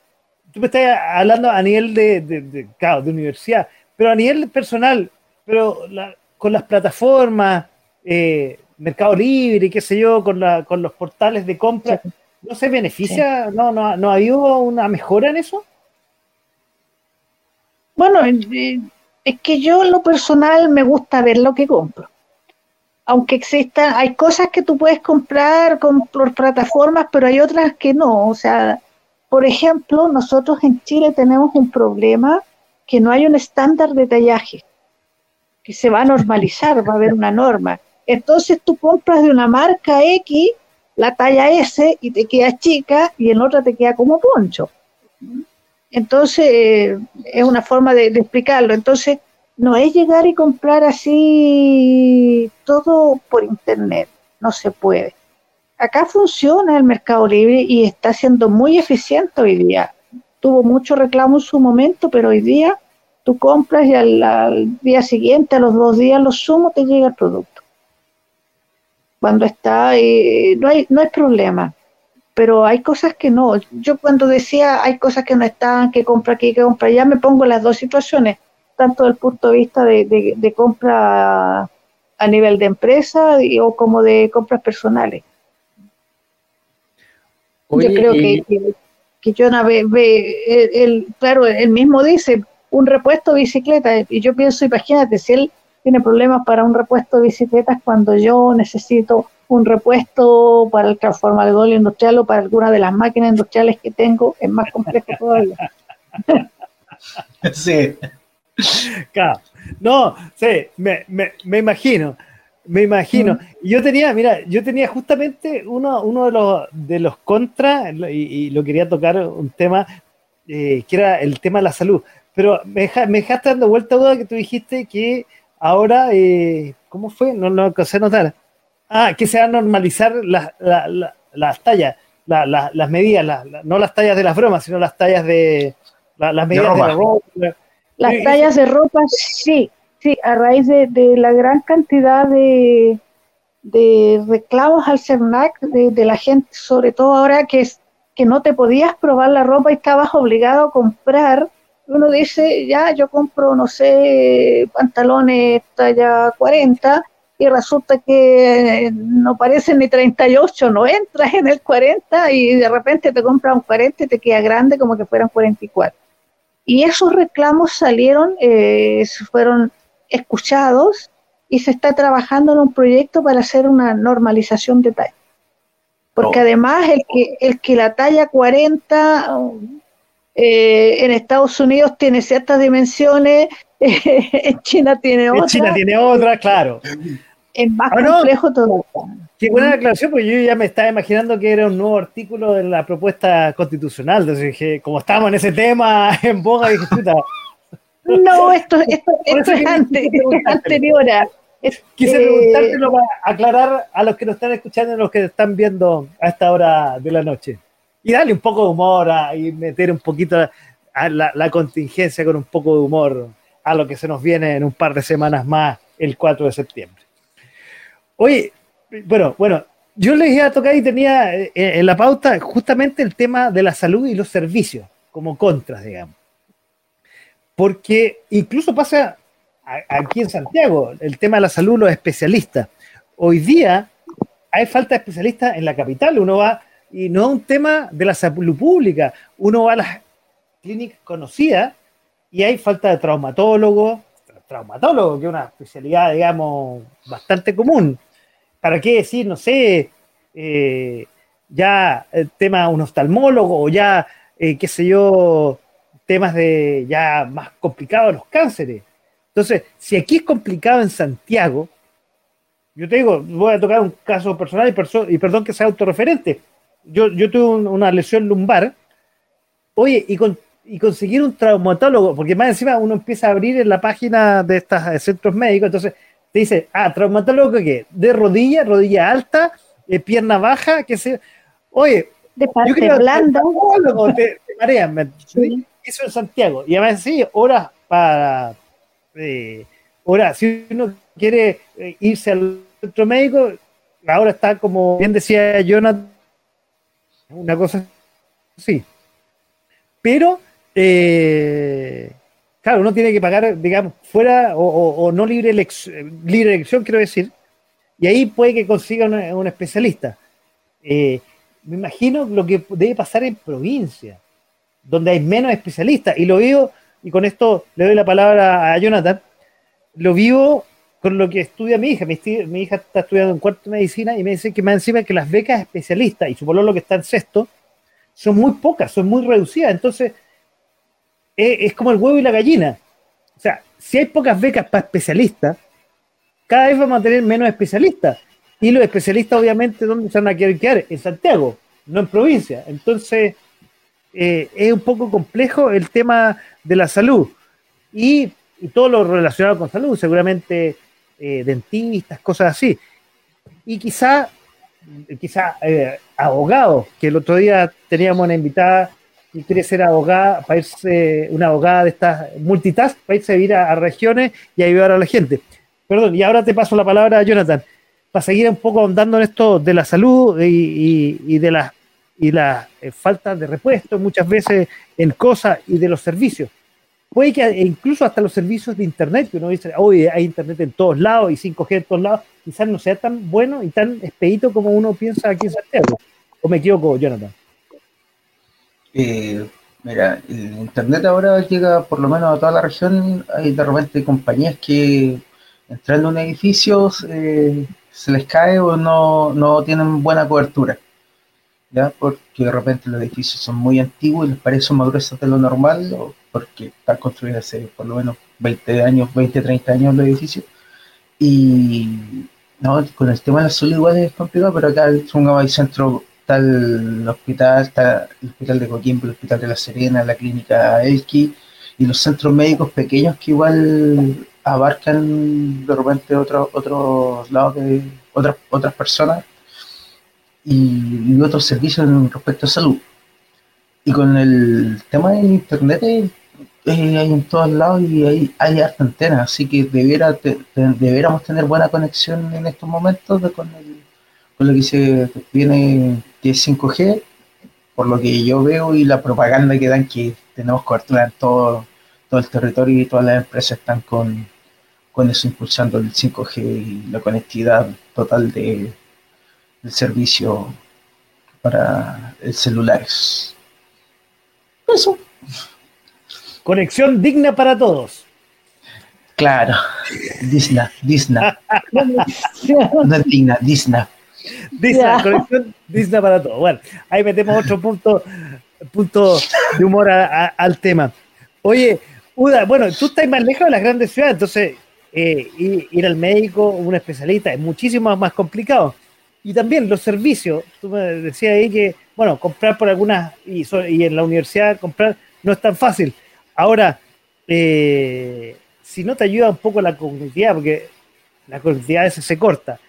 tú me estás hablando a nivel de, de, de, de universidad, pero a nivel personal, pero con las plataformas, eh, Mercado Libre, qué sé yo, con, la, con los portales de compra, ¿no se beneficia? ¿No, no, ¿No ha habido una mejora en eso? Bueno, es que yo en lo personal me gusta ver lo que compro. Aunque existan, hay cosas que tú puedes comprar con, por plataformas, pero hay otras que no. O sea, por ejemplo, nosotros en Chile tenemos un problema que no hay un estándar de tallaje, que se va a normalizar, va a haber una norma. Entonces tú compras de una marca X la talla S y te queda chica y en otra te queda como poncho. Entonces, es una forma de, explicarlo. Entonces, no es llegar y comprar así todo por internet, no se puede. Acá funciona el mercado libre y está siendo muy eficiente hoy día. Tuvo mucho reclamo en su momento, pero hoy día tú compras y al, día siguiente, a los dos días, lo sumo, te llega el producto. Cuando está, eh, no, hay, no hay problema pero hay cosas que no. Yo cuando decía hay cosas que no están, que compra aquí, que compra allá, me pongo en las dos situaciones, tanto desde el punto de vista de, compra a nivel de empresa o como de compras personales. yo creo que, que, yo una vez ve, el, claro, él mismo dice un repuesto de bicicleta y yo pienso, imagínate, si él tiene problemas para un repuesto de bicicletas cuando yo necesito un repuesto para el transformador industrial o para alguna de las máquinas industriales que tengo, es más complejo todavía. Sí. Claro. No, sí, me, me, me imagino. Me imagino. Yo tenía, mira, yo tenía justamente uno, uno de los de los contras, y, lo quería tocar un tema, eh, que era el tema de la salud. Pero me, me dejaste dando vuelta a duda que tú dijiste que ahora, eh, ¿cómo fue? No lo alcancé a notar. Ah, que se van a normalizar las, las tallas, las medidas, no las tallas de las bromas, sino las tallas de las medidas de, la ropa. Las tallas de ropa, sí, sí, a raíz de, la gran cantidad de, de reclamos al CERNAC de, de, la gente, sobre todo ahora que, que no te podías probar la ropa y estabas obligado a comprar uno dice, ya, yo compro, no sé, pantalones talla 40 y resulta que no parecen ni 38, no entras en el 40 y de repente te compras un 40 y te queda grande como que fueran 44. Y esos reclamos salieron, eh, fueron escuchados y se está trabajando en un proyecto para hacer una normalización de talla. Porque oh. además el que, el que la talla 40 eh, en Estados Unidos tiene ciertas dimensiones, en China tiene otra. En China tiene otra, claro. Es más ah, complejo todo. Qué buena aclaración, porque yo ya me estaba imaginando que era un nuevo artículo de la propuesta constitucional. Entonces dije, como estábamos en ese tema en boga, dije, puta. No, esto, esto, esto es antes, anterior a. Quise preguntártelo para aclarar a los que nos están escuchando y a los que están viendo a esta hora de la noche y darle un poco de humor y meter un poquito a la, contingencia con un poco de humor a lo que se nos viene en un par de semanas más el 4 de septiembre. Oye, bueno, bueno, yo les iba a tocar y tenía eh, en la pauta justamente el tema de la salud y los servicios como contras, digamos. Porque incluso pasa aquí en Santiago, el tema de la salud, los especialistas. Hoy día hay falta de especialistas en la capital. Uno va y no es un tema de la salud pública. Uno va a las clínicas conocidas y hay falta de traumatólogo, traumatólogo, que es una especialidad, digamos, bastante común. ¿Para qué decir, no sé, eh, ya el tema un oftalmólogo o ya, eh, qué sé yo, temas de ya más complicados, los cánceres? Entonces, si aquí es complicado en Santiago, yo te digo, voy a tocar un caso personal y, y perdón que sea autorreferente yo, yo tuve una lesión lumbar, oye, y, con, y conseguir un traumatólogo, porque más encima uno empieza a abrir en la página de estos centros médicos, entonces te dice, ah, traumatólogo qué, de rodilla, rodilla alta, eh, pierna baja, qué sé, oye, de parte yo creo, blanda. Te, te marean, eso en Santiago, y además sí, horas para, eh, horas, si uno quiere eh, irse al centro médico, ahora está como bien decía Jonathan, una cosa sí. Pero, eh, claro, uno tiene que pagar, digamos, fuera o, no libre, libre elección, quiero decir, y ahí puede que consiga un especialista. Eh, me imagino lo que debe pasar en provincia, donde hay menos especialistas, y lo vivo, y con esto le doy la palabra a Jonathan, lo vivo con lo que estudia mi hija. Mi, hija está estudiando en cuarto de medicina y me dice que más encima que las becas especialistas y su lo que está en sexto son muy pocas, son muy reducidas. Entonces, es, como el huevo y la gallina. O sea, si hay pocas becas para especialistas, cada vez vamos a tener menos especialistas. Y los especialistas, obviamente, ¿dónde se van a querer quedar? En Santiago, no en provincia. Entonces, eh, es un poco complejo el tema de la salud. Y, y todo lo relacionado con salud, seguramente eh, dentistas, cosas así. Y quizá, quizá eh, abogados, que el otro día teníamos una invitada y quiere ser abogada, para irse, una abogada de estas multitask, para irse a vivir a, regiones y ayudar a la gente. Perdón, y ahora te paso la palabra a Jonathan, para seguir un poco andando en esto de la salud y, de las y la eh, falta de repuesto muchas veces en cosas y de los servicios puede que incluso hasta los servicios de Internet, que uno dice, hoy hay Internet en todos lados y 5G en todos lados, quizás no sea tan bueno y tan expedito como uno piensa aquí en Santiago. ¿O me equivoco, Jonathan? Eh, mira, el Internet ahora llega por lo menos a toda la región. Hay de repente compañías que entrando a un edificio eh, se les cae o no, no tienen buena cobertura. ¿ya? Porque de repente los edificios son muy antiguos y les parece gruesos de lo normal, o porque están construidos hace por lo menos 20 años, 20, 30 años los edificios. Y no, con el tema de la salud igual es complicado, pero acá en un Centro está el hospital, está el hospital de Coquimbo, el hospital de La Serena, la clínica Elki y los centros médicos pequeños que igual abarcan de repente otros otros lados de otras otras personas y, otros servicios respecto a salud. Y con el tema de internet hay en todos lados y hay, hay harta antena, así que debiera debiéramos tener buena conexión en estos momentos con, con lo que se viene que es 5G, por lo que yo veo y la propaganda que dan que tenemos cobertura en todo, todo el territorio y todas las empresas están con, con eso impulsando el 5G y la conectividad total de, del servicio para celulares. Eso. Conexión digna para todos. Claro, Disney, Disney. no es digna, Disney. Disney, conexión Disney para todos. Bueno, ahí metemos otro punto, punto de humor al tema. Oye, Uda, bueno, tú estás más lejos de las grandes ciudades, entonces eh, ir, al médico, un especialista, es muchísimo más complicado. Y también los servicios, tú me decías ahí que, bueno, comprar por algunas, y, y en la universidad comprar no es tan fácil. Ahora, eh, si no te ayuda un poco la comunidad, porque la comunidad a veces se corta,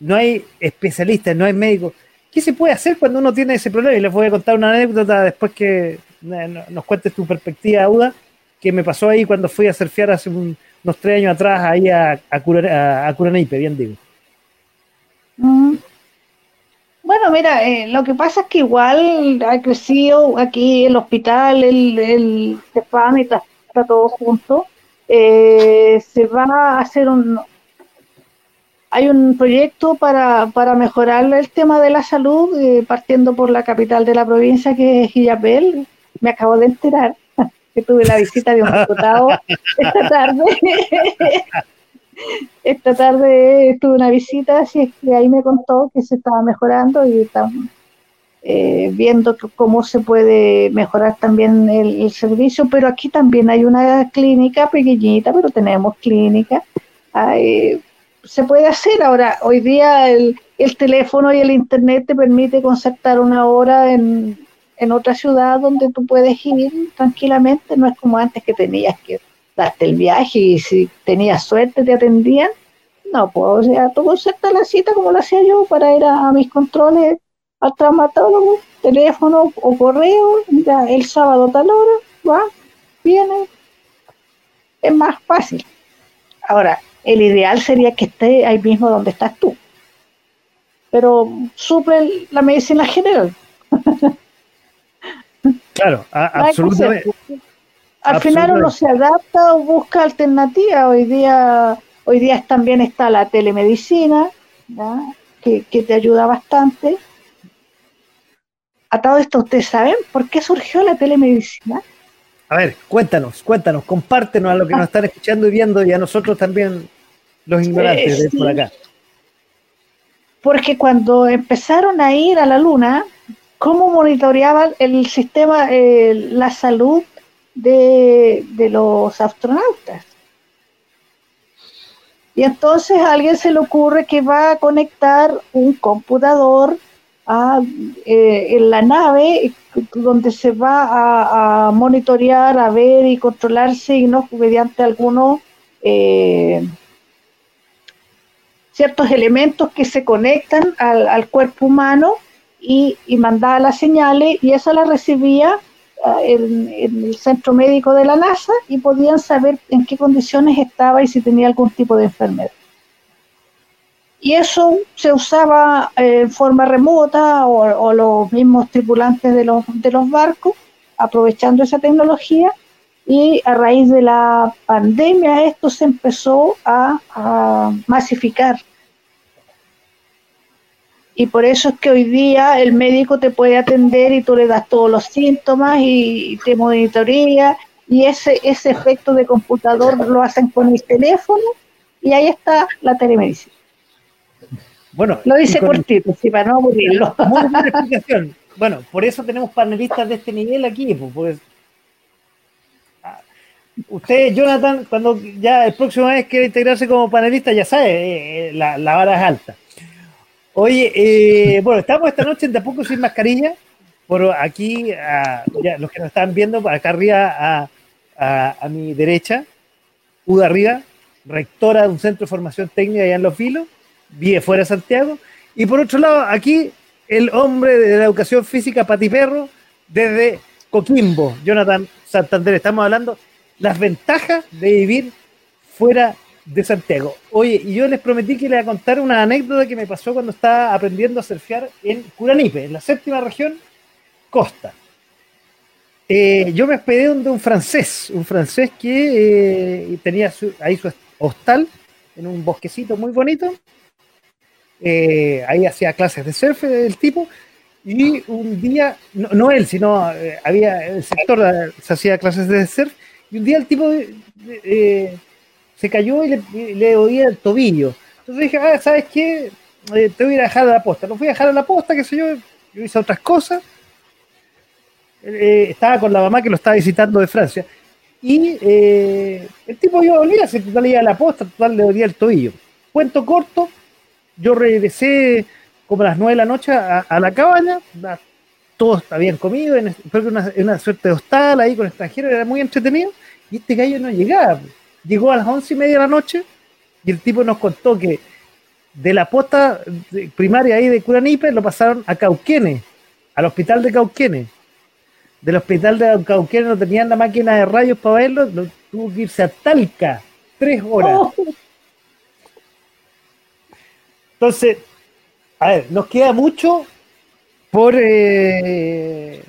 no hay especialistas, no hay médicos. ¿Qué se puede hacer cuando uno tiene ese problema? Y les voy a contar una anécdota después que eh, nos cuentes tu perspectiva, Uda, que me pasó ahí cuando fui a surfear hace unos tres años atrás, ahí a, a, Curanaipe, bien digo. Mm. Bueno, mira, eh, lo que pasa es que igual ha crecido aquí el hospital, el, el CEPAM y está, todo junto. Eh, se va a hacer un, hay un proyecto para, para mejorar el tema de la salud, eh, partiendo por la capital de la provincia, que es Illapel. Me acabo de enterar que tuve la visita de un diputado esta tarde. esta tarde tuve una visita, así es que ahí me contó que se estaba mejorando y están eh, viendo cómo se puede mejorar también el, servicio, pero aquí también hay una clínica pequeñita, pero tenemos clínica. Se puede hacer. Ahora, hoy día el, el, teléfono y el internet te permite concertar una hora en, en otra ciudad donde tú puedes ir tranquilamente. No es como antes que tenías que darte el viaje y si tenías suerte te atendían. No, pues, o sea, tú concertas la cita como lo hacía yo para ir a, mis controles al traumatólogo, teléfono o correo, ya el sábado tal hora, va, viene, es más fácil. Ahora, el ideal sería que esté ahí mismo donde estás tú. Pero suple la medicina general. Claro, absolutamente. Al final uno se adapta o busca alternativas. Hoy día, hoy día también está la telemedicina, que, que, te ayuda bastante. A todo esto, ¿ustedes saben por qué surgió la telemedicina? A ver, cuéntanos, cuéntanos, compártenos a lo que nos están escuchando y viendo y a nosotros también, los ignorantes de por acá. Porque cuando empezaron a ir a la luna, ¿cómo monitoreaban el sistema, eh, la salud de, de los astronautas? Y entonces a alguien se le ocurre que va a conectar un computador eh, en la nave donde se va a, monitorear, a ver y controlar signos mediante algunos eh, ciertos elementos que se conectan al, cuerpo humano y, mandaba las señales y eso la recibía en, el centro médico de la NASA y podían saber en qué condiciones estaba y si tenía algún tipo de enfermedad y eso se usaba eh, en forma remota o, los mismos tripulantes de los, de los barcos aprovechando esa tecnología y a raíz de la pandemia esto se empezó a, masificar. Y por eso es que hoy día el médico te puede atender y tú le das todos los síntomas y, te monitorea y ese, ese efecto de computador lo hacen con el teléfono y ahí está la telemedicina. Bueno, lo dice cortito, sí, para no aburrirlo. Muy buena explicación. Bueno, por eso tenemos panelistas de este nivel aquí, pues, ah, usted, Jonathan, cuando ya el próximo vez quiere integrarse como panelista, ya sabe, eh, eh, la, vara es alta. Oye, eh, bueno, estamos esta noche en Tampoco Sin Mascarilla, por aquí, los que nos están viendo, acá arriba a, a mi derecha, Uda Arriba, rectora de un centro de formación técnica allá en Los Filos, vive fuera de Santiago. Y por otro lado, aquí el hombre de la educación física, Pati Perro, desde Coquimbo, Jonathan Santander. Estamos hablando las ventajas de vivir fuera de Santiago. Oye, y yo les prometí que les iba a contar una anécdota que me pasó cuando estaba aprendiendo a surfear en Curanipe, en la séptima región, Costa. Eh, yo me hospedé de un francés, un francés que eh, tenía ahí su hostal en un bosquecito muy bonito eh, ahí hacía clases de surf del tipo, y un día, no, él, sino había el sector se hacía clases de surf, y un día el tipo se cayó y le, oía el tobillo. Entonces dije, ah, ¿sabes qué? te voy a dejar a la posta. Lo fui a dejar a la posta, qué sé yo, yo hice otras cosas. estaba con la mamá que lo estaba visitando de Francia. Y el tipo iba a volver, se total iba a la posta, total le oía el tobillo. Cuento corto, yo regresé como a las nueve de la noche a, la cabaña, todos habían comido, en, una, suerte de hostal ahí con extranjeros, era muy entretenido, y este gallo no llegaba. Llegó a las once y media de la noche y el tipo nos contó que de la posta primaria ahí de Curanipe lo pasaron a Cauquenes, al hospital de Cauquenes. Del hospital de Cauquenes no tenían la máquina de rayos para verlo, tuvo que irse a Talca, tres horas. Oh. Entonces, a ver, nos queda mucho por, eh,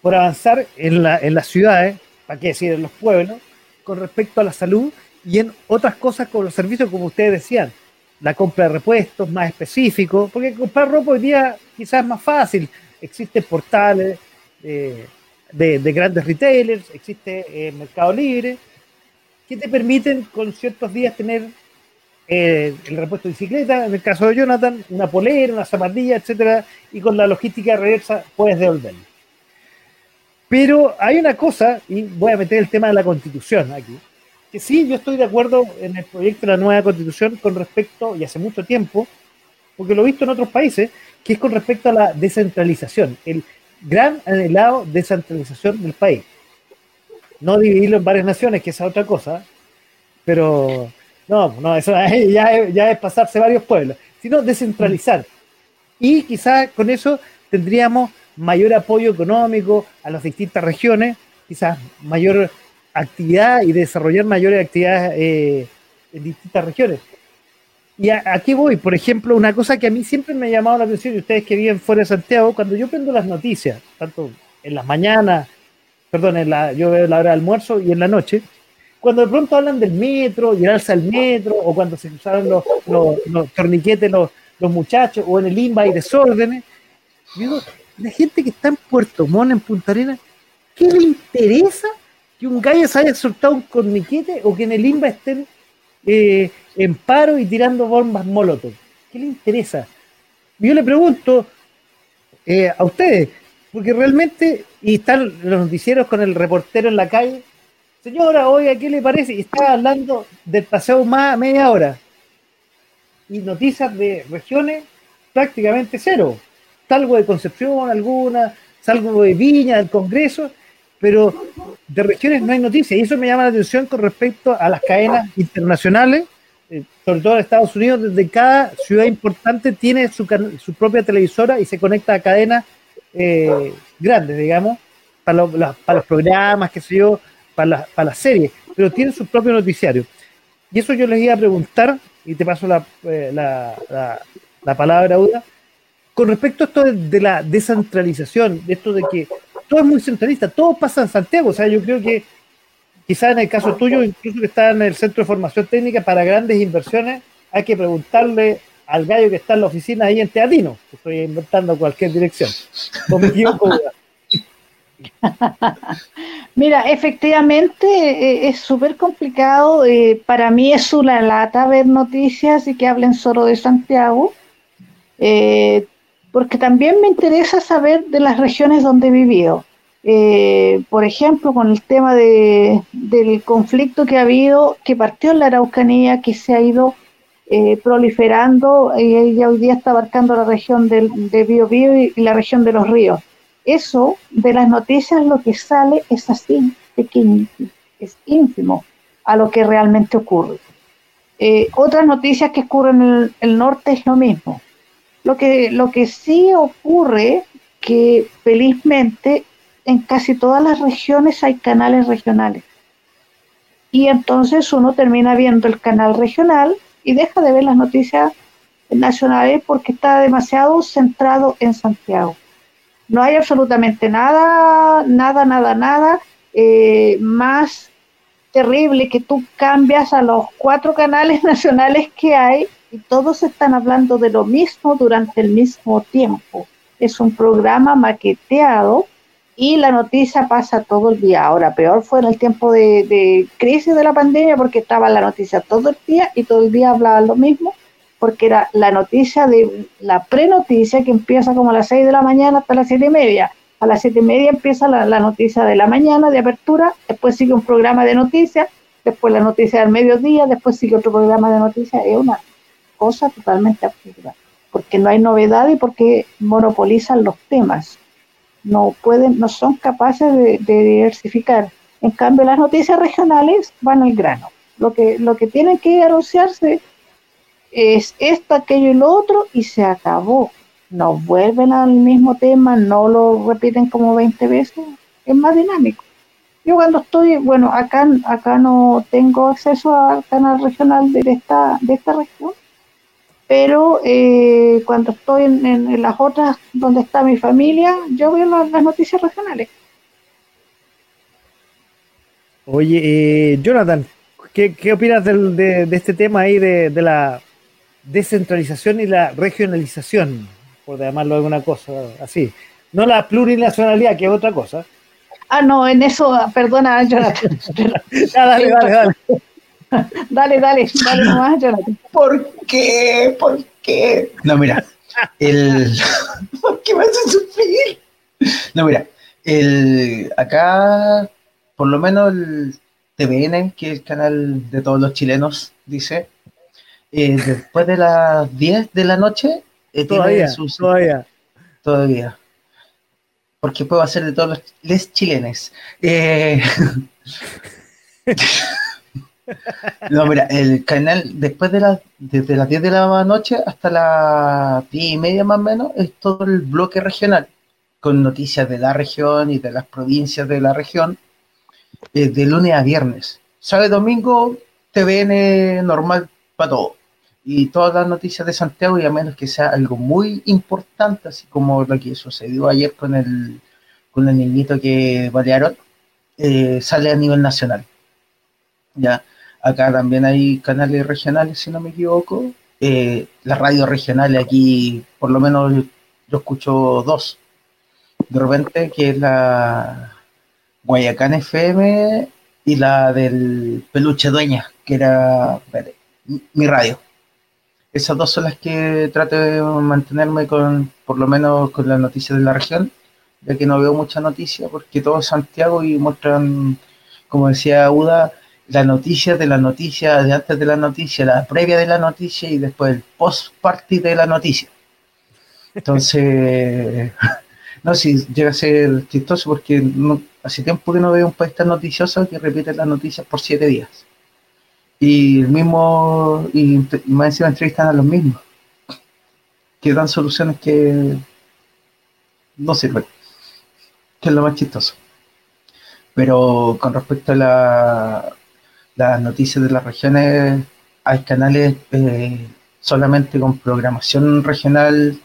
por avanzar en, la, en las ciudades, para qué decir, en los pueblos, con respecto a la salud y en otras cosas con los servicios, como ustedes decían, la compra de repuestos más específicos, porque comprar ropa hoy día quizás es más fácil. Existen portales eh, de, grandes retailers, existe eh, Mercado Libre, que te permiten con ciertos días tener eh, el repuesto de bicicleta, en el caso de Jonathan, una polera, una zapatilla, etcétera, y con la logística reversa puedes devolverlo. Pero hay una cosa, y voy a meter el tema de la constitución aquí, que sí, yo estoy de acuerdo en el proyecto de la nueva constitución con respecto, y hace mucho tiempo, porque lo he visto en otros países, que es con respecto a la descentralización, el gran anhelado descentralización del país. No dividirlo en varias naciones, que es otra cosa, pero no, no, eso ya, es pasarse varios pueblos, sino descentralizar. Y quizás con eso tendríamos mayor apoyo económico a las distintas regiones, quizás mayor actividad y desarrollar mayores actividades eh, en distintas regiones. Y aquí voy, por ejemplo, una cosa que a mí siempre me ha llamado la atención, y ustedes que viven fuera de Santiago, cuando yo prendo las noticias, tanto en las mañanas, perdón, en la, yo veo la hora de almuerzo y en la noche, cuando de pronto hablan del metro y el alza del metro, o cuando se usaron los, los, torniquetes los, los, muchachos, o en el INBA hay desórdenes, digo, la gente que está en Puerto Montt, en Punta Arenas, ¿qué le interesa que un gallo se haya soltado un torniquete o que en el INBA estén eh, en paro y tirando bombas molotov? ¿Qué le interesa? Yo le pregunto eh, a ustedes, porque realmente, y están los noticieros con el reportero en la calle, Señora, oiga, ¿qué le parece? Y estaba hablando del paseo más media hora. Y noticias de regiones prácticamente cero. Salvo de Concepción alguna, salvo de Viña, del Congreso, pero de regiones no hay noticias. Y eso me llama la atención con respecto a las cadenas internacionales, eh, sobre todo en Estados Unidos, desde cada ciudad importante tiene su, su propia televisora y se conecta a cadenas eh, grandes, digamos, para, para los programas, qué sé yo, para la, serie, pero tienen su propio noticiario. Y eso yo les iba a preguntar, y te paso la, eh, la, palabra, Uda, con respecto a esto de, la descentralización, de esto de que todo es muy centralista, todo pasa en Santiago, o sea, yo creo que quizás en el caso tuyo, incluso que está en el Centro de Formación Técnica para grandes inversiones, hay que preguntarle al gallo que está en la oficina ahí en Teatino, estoy inventando cualquier dirección. ¿O me equivoco, Mira, efectivamente eh, es súper complicado. Eh, para mí es una lata ver noticias y que hablen solo de Santiago, eh, porque también me interesa saber de las regiones donde he vivido. por ejemplo, con el tema de, del conflicto que ha habido, que partió en la Araucanía, que se ha ido proliferando y, hoy día está abarcando la región del, de Biobío y la región de los ríos eso de las noticias lo que sale es así, pequeño, es ínfimo a lo que realmente ocurre. Eh, otras noticias que ocurren en el, norte es lo mismo. Lo que, lo que sí ocurre que felizmente en casi todas las regiones hay canales regionales. Y entonces uno termina viendo el canal regional y deja de ver las noticias nacionales porque está demasiado centrado en Santiago. No hay absolutamente nada, nada, nada, nada eh, más terrible que tú cambias a los cuatro canales nacionales que hay y todos están hablando de lo mismo durante el mismo tiempo. Es un programa maqueteado y la noticia pasa todo el día. Ahora, peor fue en el tiempo de, de crisis de la pandemia porque estaba la noticia todo el día y todo el día hablaban lo mismo porque era la noticia de la prenoticia que empieza como a las 6 de la mañana hasta las siete y media. A las siete y media empieza la, noticia de la mañana de apertura, después sigue un programa de noticias, después la noticia del mediodía, después sigue otro programa de noticias. Es una cosa totalmente absurda, porque no hay novedad y porque monopolizan los temas. No pueden, no son capaces de, diversificar. En cambio, las noticias regionales van al grano. Lo que, lo que tienen que anunciarse es esto, aquello y lo otro y se acabó. No vuelven al mismo tema, no lo repiten como 20 veces, es más dinámico. Yo cuando estoy, bueno, acá, acá no tengo acceso al canal regional de esta, de esta región, pero eh, cuando estoy en, las otras donde está mi familia, yo veo las, noticias regionales. Oye, eh, Jonathan, ¿qué, ¿qué, opinas de, de, este tema ahí de, de la descentralización y la regionalización, por llamarlo de alguna cosa así. No la plurinacionalidad, que es otra cosa. Ah, no, en eso, perdona, Jonathan. dale, dale, dale. dale, dale, dale nomás, Jonathan. ¿Por qué? ¿Por qué? No, mira, el... ¿Por qué me hacen sufrir? No, mira, el... acá, por lo menos el TVN, que es el canal de todos los chilenos, dice, eh, después de las 10 de la noche, eh, todavía, todavía. Todavía. Porque puedo hacer de todos los les chilenes. Eh, no, mira, el canal, después de las, desde las 10 de la noche hasta las 10 y media más o menos, es todo el bloque regional, con noticias de la región y de las provincias de la región, de lunes a viernes. Y domingo, TVN normal para todo y todas las noticias de Santiago, y a menos que sea algo muy importante, así como lo que sucedió ayer con el, con el niñito que balearon, eh, sale a nivel nacional. Ya, acá también hay canales regionales, si no me equivoco. Eh, las radios regionales aquí, por lo menos yo, escucho dos. De repente, que es la Guayacán FM y la del Peluche Dueña, que era mi radio esas dos son las que trato de mantenerme con, por lo menos con las noticias de la región, ya que no veo mucha noticia, porque todo es Santiago y muestran, como decía Uda, la noticia de la noticia, de antes de la noticia, la previa de la noticia y después el post-party de la noticia. Entonces, no, si llega a ser chistoso porque hace tiempo que no veo un país noticioso que repite las noticias por siete días. Y el mismo, y, más encima entrevistan a los mismos, que dan soluciones que no sirven, que es lo más chistoso. Pero con respecto a la, las noticias de las regiones, hay canales eh, solamente con programación regional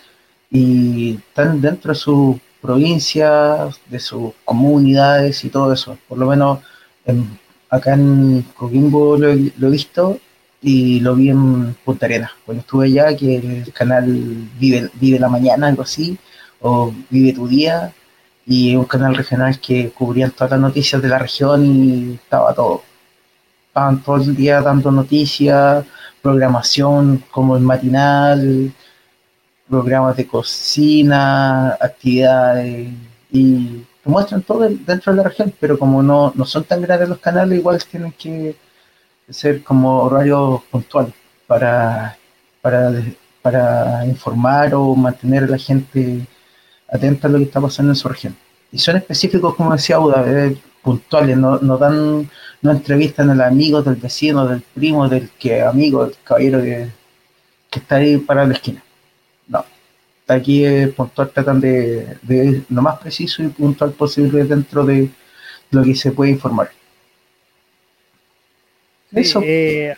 y están dentro de sus provincias, de sus comunidades y todo eso. Por lo menos en acá en Coquimbo lo, he visto y lo vi en Punta Arenas. Cuando estuve allá, que el canal Vive, Vive la Mañana, algo así, o Vive tu Día, y un canal regional que cubría todas las noticias de la región y estaba todo. Estaban todo el día dando noticias, programación como el matinal, programas de cocina, actividades y te muestran todo dentro de la región, pero como no, no son tan grandes los canales, igual tienen que ser como horarios puntuales para, para, para informar o mantener a la gente atenta a lo que está pasando en su región. Y son específicos, como decía Uda, eh, puntuales, no, no, dan, no entrevistan al amigo del vecino, del primo, del que amigo, del caballero que, que está ahí para la esquina. No. Aquí es puntual, tratan de, de lo más preciso y puntual posible dentro de lo que se puede informar. Eso. Eh,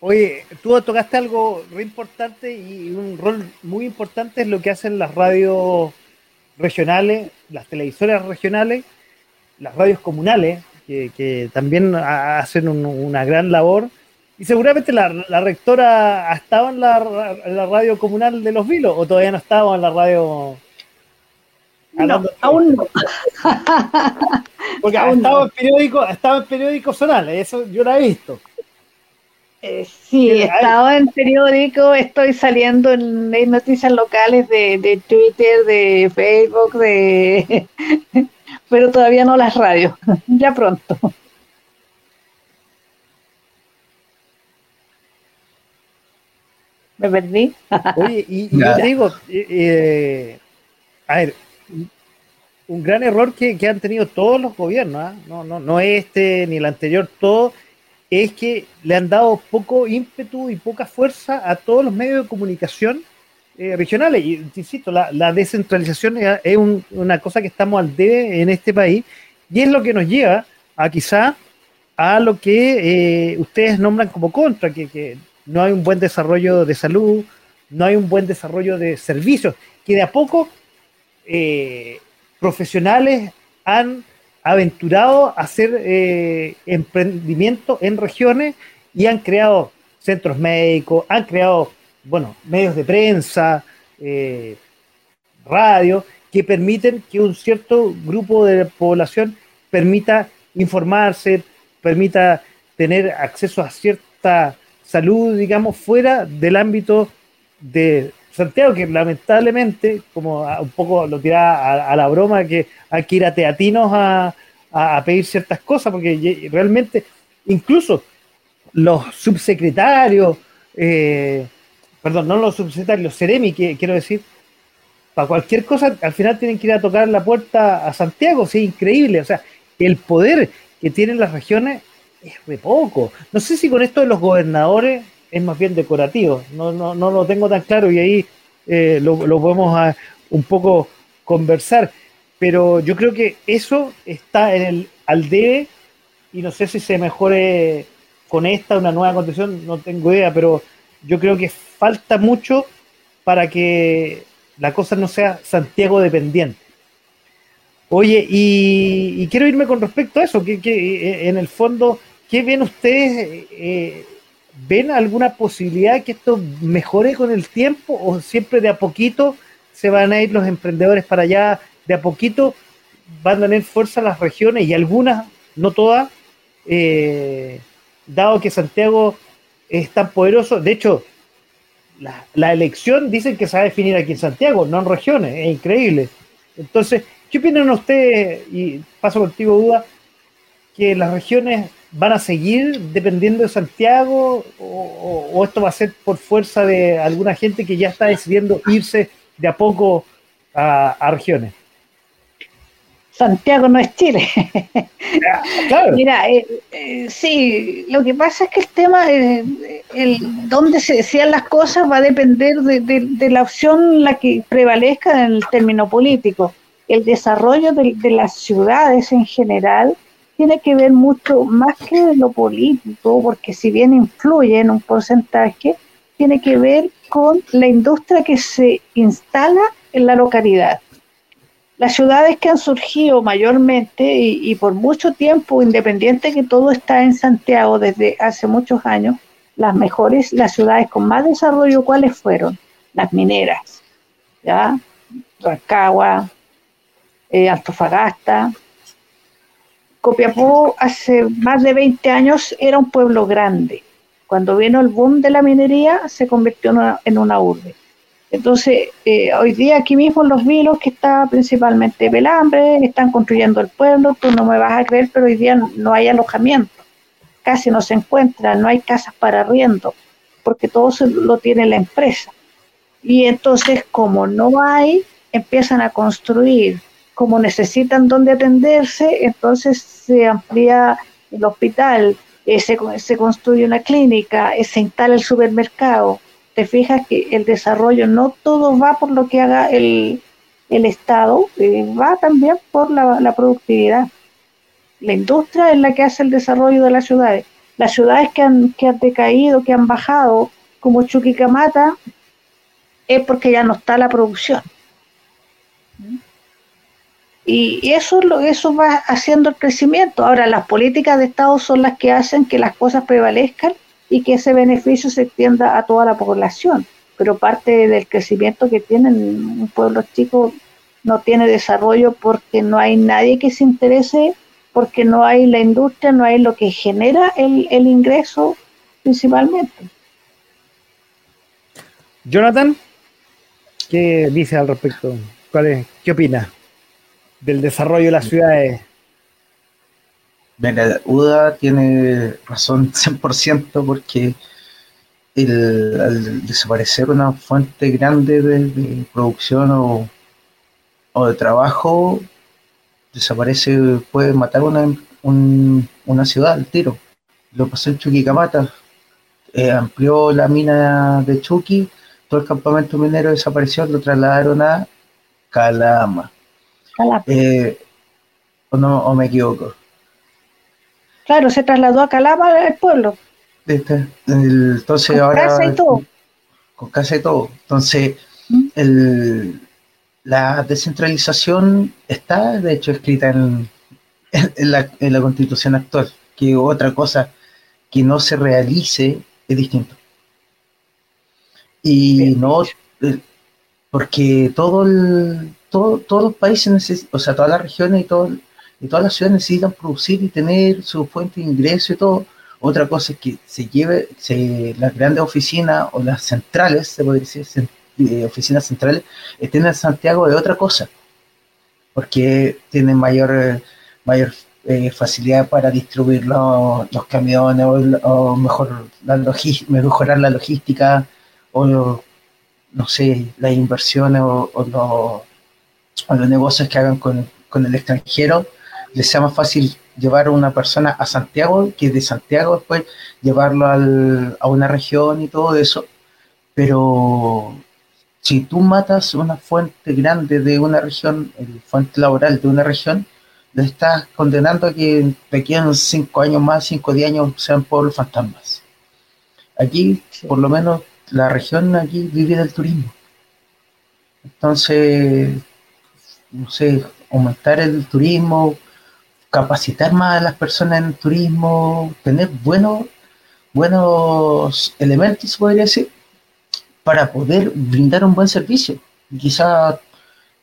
oye, tú tocaste algo muy importante y un rol muy importante es lo que hacen las radios regionales, las televisoras regionales, las radios comunales, que, también hacen una gran labor. Y seguramente la, rectora ha estado en la, radio comunal de Los Vilos o todavía no estaba en la radio. No, aún no. Porque ha estado, en periódico, ha estado en periódicos zonales, eso yo lo he visto. Eh, sí, he estado en periódico, estoy saliendo en, noticias locales de, Twitter, de Facebook, de pero todavía no las radios, ya pronto. Me perdí. Oye, y, yo digo, eh, eh, a ver, un gran error que, han tenido todos los gobiernos, ¿ah? no, no, no este ni el anterior, todo es que le han dado poco ímpetu y poca fuerza a todos los medios de comunicación eh, regionales. Y insisto, la, descentralización es, una cosa que estamos al debe en este país y es lo que nos lleva a quizá a lo que eh, ustedes nombran como contra, que, no hay un buen desarrollo de salud, no hay un buen desarrollo de servicios, que de a poco eh, profesionales han aventurado a hacer eh, emprendimiento en regiones y han creado centros médicos, han creado, bueno, medios de prensa, eh, radio, que permiten que un cierto grupo de población permita informarse, permita tener acceso a cierta salud, digamos, fuera del ámbito de Santiago, que lamentablemente, como un poco lo tira a, la broma, que hay que ir a teatinos a, pedir ciertas cosas, porque realmente, incluso los subsecretarios, eh, perdón, no los subsecretarios, Ceremi, que, quiero decir, para cualquier cosa, al final tienen que ir a tocar la puerta a Santiago, sí, increíble, o sea, el poder que tienen las regiones es de poco. No sé si con esto de los gobernadores es más bien decorativo. No, no, no lo tengo tan claro y ahí eh, lo, podemos a, un poco conversar. Pero yo creo que eso está en el al debe y no sé si se mejore con esta una nueva condición, no tengo idea, pero yo creo que falta mucho para que la cosa no sea Santiago dependiente. Oye, y, quiero irme con respecto a eso, que, que en el fondo, ¿qué ven ustedes? Eh, ¿Ven alguna posibilidad que esto mejore con el tiempo o siempre de a poquito se van a ir los emprendedores para allá? De a poquito van a tener fuerza las regiones y algunas, no todas, eh, dado que Santiago es tan poderoso. De hecho, la, elección dicen que se va a definir aquí en Santiago, no en regiones, es increíble. Entonces, ¿qué opinan ustedes? Y paso contigo, Duda, que las regiones van a seguir dependiendo de Santiago o, esto va a ser por fuerza de alguna gente que ya está decidiendo irse de a poco a, regiones? Santiago no es Chile. Mira, eh, eh, sí, lo que pasa es que el tema, eh, el, donde se decían las cosas va a depender de, de, la opción la que prevalezca en el término político. El desarrollo de, de las ciudades en general tiene que ver mucho más que lo político, porque si bien influye en un porcentaje, tiene que ver con la industria que se instala en la localidad. Las ciudades que han surgido mayormente y, por mucho tiempo, independiente que todo está en Santiago desde hace muchos años, las mejores, las ciudades con más desarrollo, ¿cuáles fueron? Las mineras, ¿ya? Rancagua, eh, Antofagasta. Copiapó hace más de 20 años era un pueblo grande. Cuando vino el boom de la minería se convirtió en una, urbe. Entonces, eh, hoy día aquí mismo los vilos que está principalmente Pelambre, están construyendo el pueblo, tú no me vas a creer, pero hoy día no hay alojamiento, casi no se encuentra, no hay casas para arriendo, porque todo lo tiene la empresa. Y entonces, como no hay, empiezan a construir, como necesitan donde atenderse, entonces se amplía el hospital, eh, se, construye una clínica, eh, se instala el supermercado. Te fijas que el desarrollo no todo va por lo que haga el, Estado, eh, va también por la, productividad. La industria es la que hace el desarrollo de las ciudades. Las ciudades que han, que han decaído, que han bajado, como Chuquicamata, es porque ya no está la producción. Y, eso, eso va haciendo el crecimiento. Ahora, las políticas de Estado son las que hacen que las cosas prevalezcan y que ese beneficio se extienda a toda la población. Pero parte del crecimiento que tienen un pueblo chico no tiene desarrollo porque no hay nadie que se interese, porque no hay la industria, no hay lo que genera el, el ingreso principalmente. Jonathan. ¿Qué dice al respecto? ¿Cuál ¿Qué opina del desarrollo de las ciudades? UDA tiene razón 100% porque el, al desaparecer una fuente grande de, producción o, de trabajo, desaparece, puede matar una, una ciudad al tiro. Lo pasó en Chuquicamata, eh, amplió la mina de Chuqui todo el campamento minero desapareció, lo trasladaron a Calama. Calama. Eh, o, no, ¿O me equivoco? Claro, se trasladó a Calama el pueblo. Este, entonces con ahora. Casa y todo. Con casa y todo. Entonces, ¿Mm? el, la descentralización está, de hecho, escrita en, en, la, en la constitución actual. Que otra cosa que no se realice es distinto. Y no, eh, porque todo el, todo, todos los países, o sea, todas las regiones y, todo, y todas las ciudades necesitan producir y tener su fuente de ingreso y todo. Otra cosa es que se lleve, se, las grandes oficinas o las centrales, se puede decir, eh, oficinas centrales, estén en Santiago de otra cosa, porque tienen mayor, mayor eh, facilidad para distribuir los, camiones o, mejor la mejorar la logística o no sé, las inversiones o, los, negocios que hagan con, el extranjero, les sea más fácil llevar a una persona a Santiago que de Santiago después llevarlo a una región y todo eso. Pero si tú matas una fuente grande de una región, el fuente laboral de una región, le estás condenando a que de aquí en cinco años más, cinco o diez años sean pueblos fantasmas. Aquí, por lo menos, la región aquí vive del turismo. Entonces, no sé, aumentar el turismo, capacitar más a las personas en turismo, tener buenos, buenos elementos, podría decir, para poder brindar un buen servicio. Quizá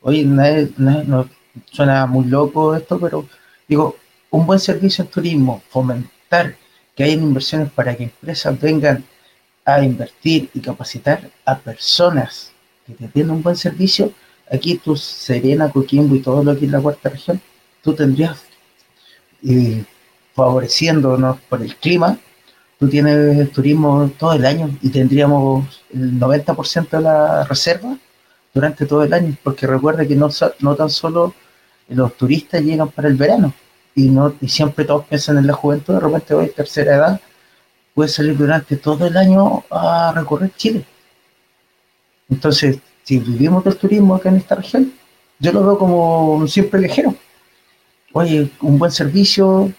hoy no, suena muy loco esto, pero digo, un buen servicio en turismo, fomentar que haya inversiones para que empresas vengan a invertir y capacitar a personas que te tienen un buen servicio, aquí tú, Serena, Coquimbo y todo lo que es la cuarta región, tú tendrías, eh, favoreciéndonos por el clima, tú tienes turismo todo el año y tendríamos el 90% de la reserva durante todo el año, porque recuerda que no, no tan solo los turistas llegan para el verano, y no y siempre todos piensan en la juventud, de repente hoy tercera edad, puede salir durante todo el año a recorrer Chile. Entonces, si vivimos del turismo acá en esta región, yo lo veo como un simple viajero. Oye, un buen servicio,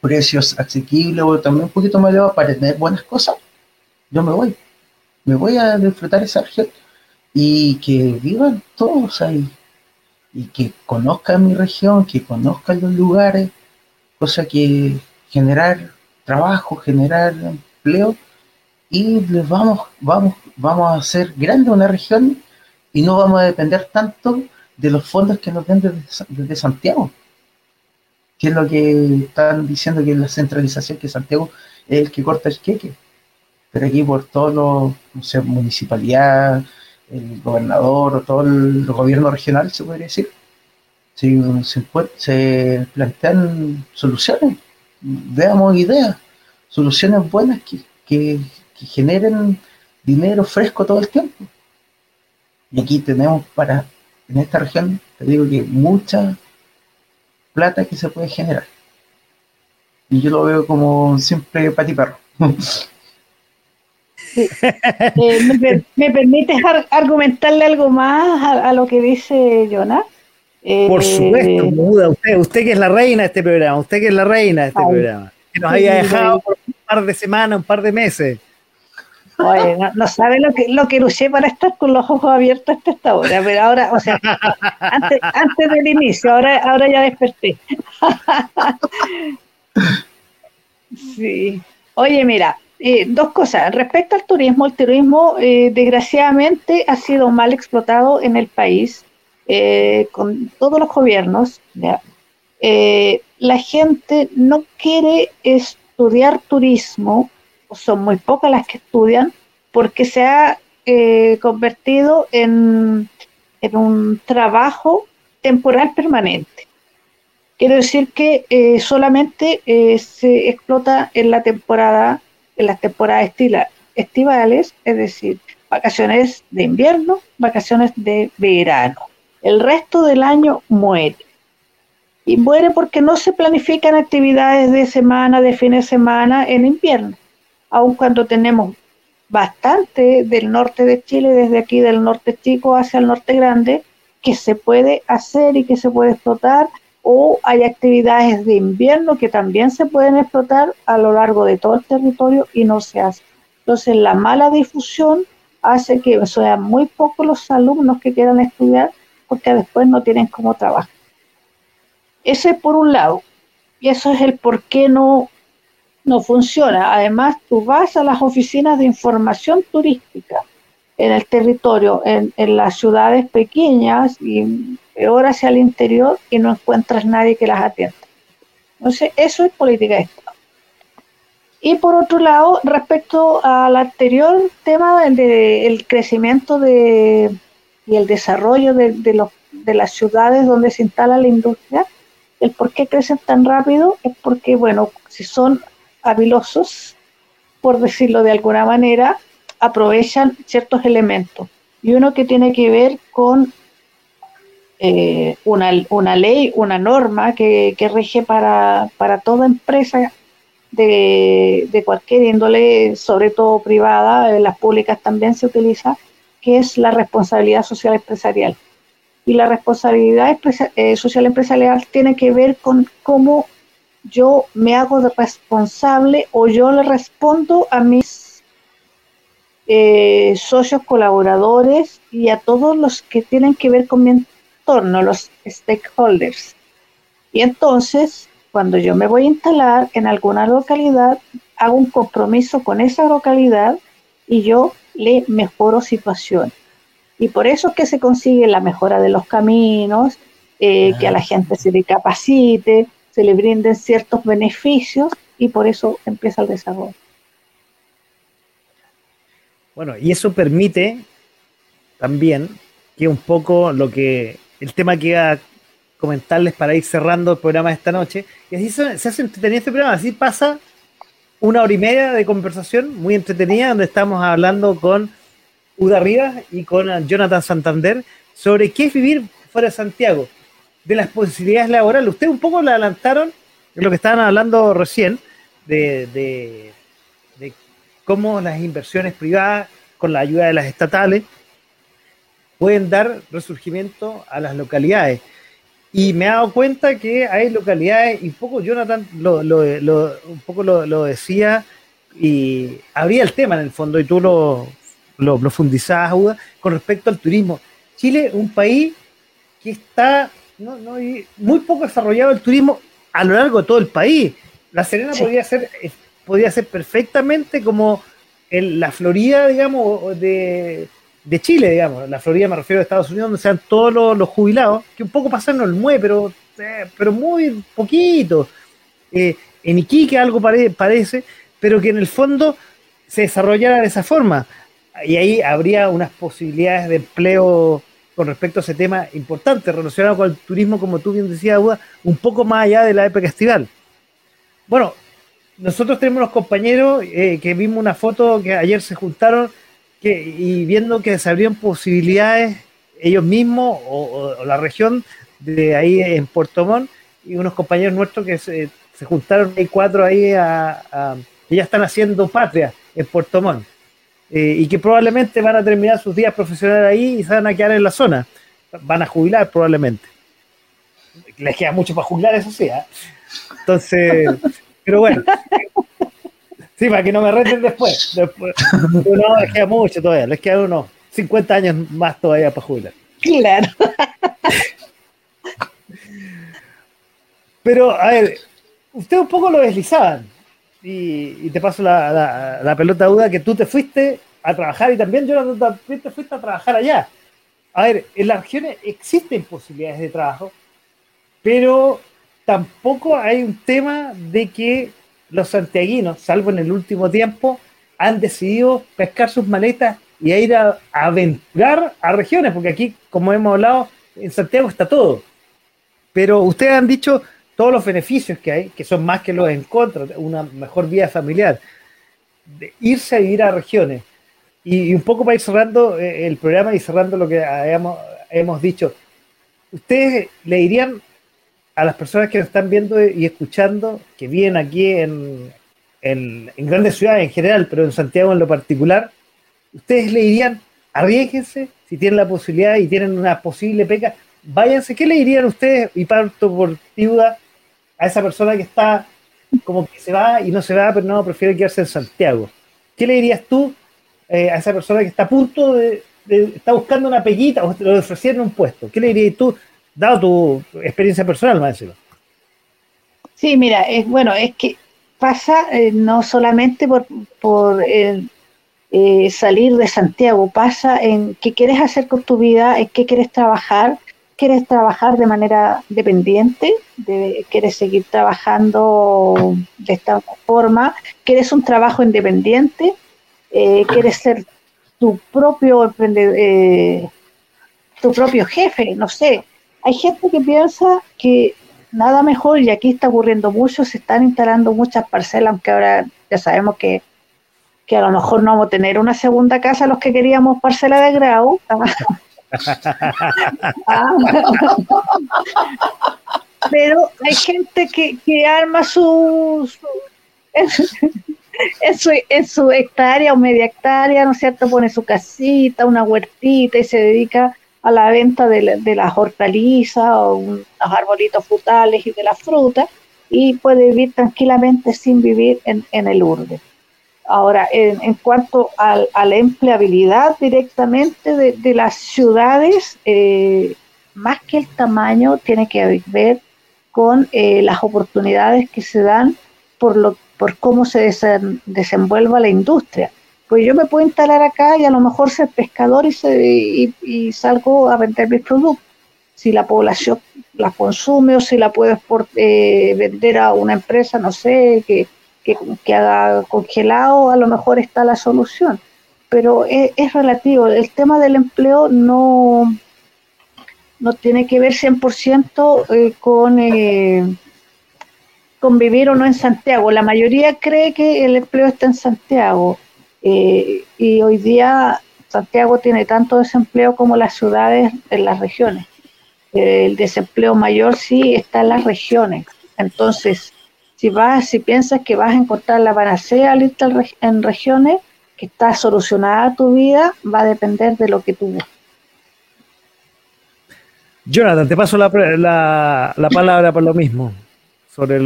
precios asequibles o también un poquito más elevado para tener buenas cosas, yo me voy. Me voy a disfrutar esa región y que vivan todos ahí y que conozcan mi región, que conozcan los lugares, cosa que generar trabajo, generar empleo y les vamos, vamos, vamos a hacer grande una región y no vamos a depender tanto de los fondos que nos den desde, Santiago. Que es lo que están diciendo que es la centralización, que Santiago es el que corta el queque. Pero aquí por todos los, no sé, municipalidad, el gobernador o todo el gobierno regional, se podría decir, se, plantean soluciones, veamos ideas, soluciones buenas que, que, generen dinero fresco todo el tiempo. Y aquí tenemos para, en esta región, te digo que mucha plata que se puede generar. Y yo lo veo como un simple patiperro. Eh, ¿me, permites argumentarle algo más a, lo que dice Jonah? Por supuesto, eh, muda usted, usted que es la reina de este programa, usted que es la reina de este programa, que nos había dejado por un par de semanas, un par de meses. Oye, no, sabe lo que, lo que luché para estar con los ojos abiertos hasta esta hora, pero ahora, o sea, antes, del inicio, ahora, ahora ya desperté. sí. Oye, mira, eh, dos cosas. Respecto al turismo, el turismo eh, desgraciadamente ha sido mal explotado en el país eh, con todos los gobiernos. la gente no quiere estudiar turismo, son muy pocas las que estudian, porque se ha convertido en, en, un trabajo temporal permanente. Quiero decir que solamente se explota en la temporada en las temporadas estivales, es decir, vacaciones de invierno, vacaciones de verano. El resto del año muere. Y muere porque no se planifican actividades de semana, de fin de semana en invierno, aun cuando tenemos bastante del norte de Chile, desde aquí del norte chico hacia el norte grande, que se puede hacer y que se puede explotar o hay actividades de invierno que también se pueden explotar a lo largo de todo el territorio y no se hace. Entonces, la mala difusión hace que sean muy pocos los alumnos que quieran estudiar porque después no tienen cómo trabajar. Ese es por un lado, y eso es el por qué no, no funciona. Además, tú vas a las oficinas de información turística en el territorio, en, en las ciudades pequeñas y peor hacia el interior y no encuentras nadie que las atienda. Entonces, eso es política de Estado. Y por otro lado, respecto al anterior tema del crecimiento de, y el desarrollo de, de, los, de las ciudades donde se instala la industria, el por qué crecen tan rápido es porque, bueno, si son habilosos, por decirlo de alguna manera, aprovechan ciertos elementos. Y uno que tiene que ver con eh, una, una, ley, una norma que, que rige para, para, toda empresa de, de, cualquier índole, sobre todo privada, las públicas también se utiliza, que es la responsabilidad social empresarial. Y la responsabilidad eh, social empresarial tiene que ver con cómo yo me hago responsable o yo le respondo a mis eh, socios colaboradores y a todos los que tienen que ver con mi torno, los stakeholders. Y entonces, cuando yo me voy a instalar en alguna localidad, hago un compromiso con esa localidad y yo le mejoro situación. Y por eso es que se consigue la mejora de los caminos, eh, que a la gente se le capacite, se le brinden ciertos beneficios y por eso empieza el desarrollo. Bueno, y eso permite también que un poco lo que el tema que iba a comentarles para ir cerrando el programa de esta noche. Y así se, hace entretenido este programa, así pasa una hora y media de conversación muy entretenida, donde estamos hablando con Uda Rivas y con Jonathan Santander sobre qué es vivir fuera de Santiago, de las posibilidades laborales. Ustedes un poco le adelantaron lo que estaban hablando recién, de, de, cómo las inversiones privadas, con la ayuda de las estatales, pueden dar resurgimiento a las localidades. Y me he dado cuenta que hay localidades, y un poco Jonathan lo, un poco lo, decía, y habría el tema en el fondo, y tú lo, lo profundizabas, con respecto al turismo. Chile es un país que está muy poco desarrollado el turismo a lo largo de todo el país. La Serena podría ser podría ser perfectamente como la Florida, digamos, de, de Chile, digamos, la Florida me refiero a Estados Unidos, donde sean todos los, jubilados, que un poco pasaron el MUE, pero, eh, pero muy poquito. Eh, en Iquique algo parece, pero que en el fondo se desarrollara de esa forma. Y ahí habría unas posibilidades de empleo con respecto a ese tema importante, relacionado con el turismo, como tú bien decías, un poco más allá de la época estival. Bueno, nosotros tenemos unos compañeros eh, que vimos una foto que ayer se juntaron que, y viendo que se abrían posibilidades ellos mismos o, la región de ahí en Puerto Montt y unos compañeros nuestros que se, juntaron, hay cuatro ahí a, que ya están haciendo patria en Puerto Montt. Eh, y que probablemente van a terminar sus días profesionales ahí y se van a quedar en la zona. Van a jubilar probablemente. Les queda mucho para jubilar, eso sí. ¿eh? Entonces, pero bueno. Sí, para que no me reten después. después. No, les queda mucho todavía. Les quedan unos 50 años más todavía para jubilar. Claro. Pero, a ver, usted un poco lo deslizaban y, te paso la, la, pelota duda que tú te fuiste a trabajar y también yo también te fuiste a trabajar allá. A ver, en las regiones existen posibilidades de trabajo, pero tampoco hay un tema de que los santiaguinos, salvo en el último tiempo, han decidido pescar sus maletas y ir a, a aventurar a regiones, porque aquí, como hemos hablado, en Santiago está todo. Pero ustedes han dicho, todos los beneficios que hay, que son más que los en contra, una mejor vida familiar, de irse a vivir a regiones. Y, un poco para ir cerrando eh, el programa y cerrando lo que hemos, hemos dicho, ¿ustedes le dirían a las personas que nos están viendo y escuchando, que viven aquí en, en, grandes ciudades en general, pero en Santiago en lo particular, ustedes le dirían, arriesguense si tienen la posibilidad y tienen una posible peca, váyanse. ¿Qué le dirían ustedes, y parto por ti, a esa persona que está como que se va y no se va, pero no, prefiere quedarse en Santiago. ¿Qué le dirías tú eh, a esa persona que está a punto de, está buscando una peguita o le ofrecieron un puesto? ¿Qué le dirías tú, dado tu experiencia personal, más Sí, mira, es bueno, es que pasa eh, no solamente por, por eh, salir de Santiago, pasa en qué quieres hacer con tu vida, en qué quieres trabajar, quieres trabajar de manera dependiente, quieres seguir trabajando de esta forma, quieres un trabajo independiente, eh, quieres ser tu propio eh, tu propio jefe, no sé. Hay gente que piensa que nada mejor, y aquí está ocurriendo mucho, se están instalando muchas parcelas, aunque ahora ya sabemos que, que a lo mejor no vamos a tener una segunda casa los que queríamos parcela de grau. Pero hay gente que, que arma su, en, su, en su hectárea o media hectárea, ¿no es cierto? Pone su casita, una huertita y se dedica a la venta de, de las hortalizas o los arbolitos frutales y de la fruta y puede vivir tranquilamente sin vivir en, en el urbe. Ahora, en, cuanto a la empleabilidad directamente de, las ciudades, eh, más que el tamaño, tiene que ver con eh, las oportunidades que se dan por, lo, por cómo se desenvuelva la industria. Pues yo me puedo instalar acá y a lo mejor ser pescador y, y, salgo a vender mis productos. Si la población la consume o si la puedo eh, vender a una empresa, no sé, que, que, haga congelado, a lo mejor está la solución. Pero es, relativo. El tema del empleo no, no tiene que ver 100% eh, con, eh, con vivir o no en Santiago. La mayoría cree que el empleo está en Santiago. Eh, y hoy día Santiago tiene tanto desempleo como las ciudades en las regiones. El desempleo mayor sí está en las regiones. Entonces, si vas, si piensas que vas a encontrar la panacea lista en regiones, que está solucionada tu vida, va a depender de lo que tú busques. Jonathan, te paso la, palabra por lo mismo. Sobre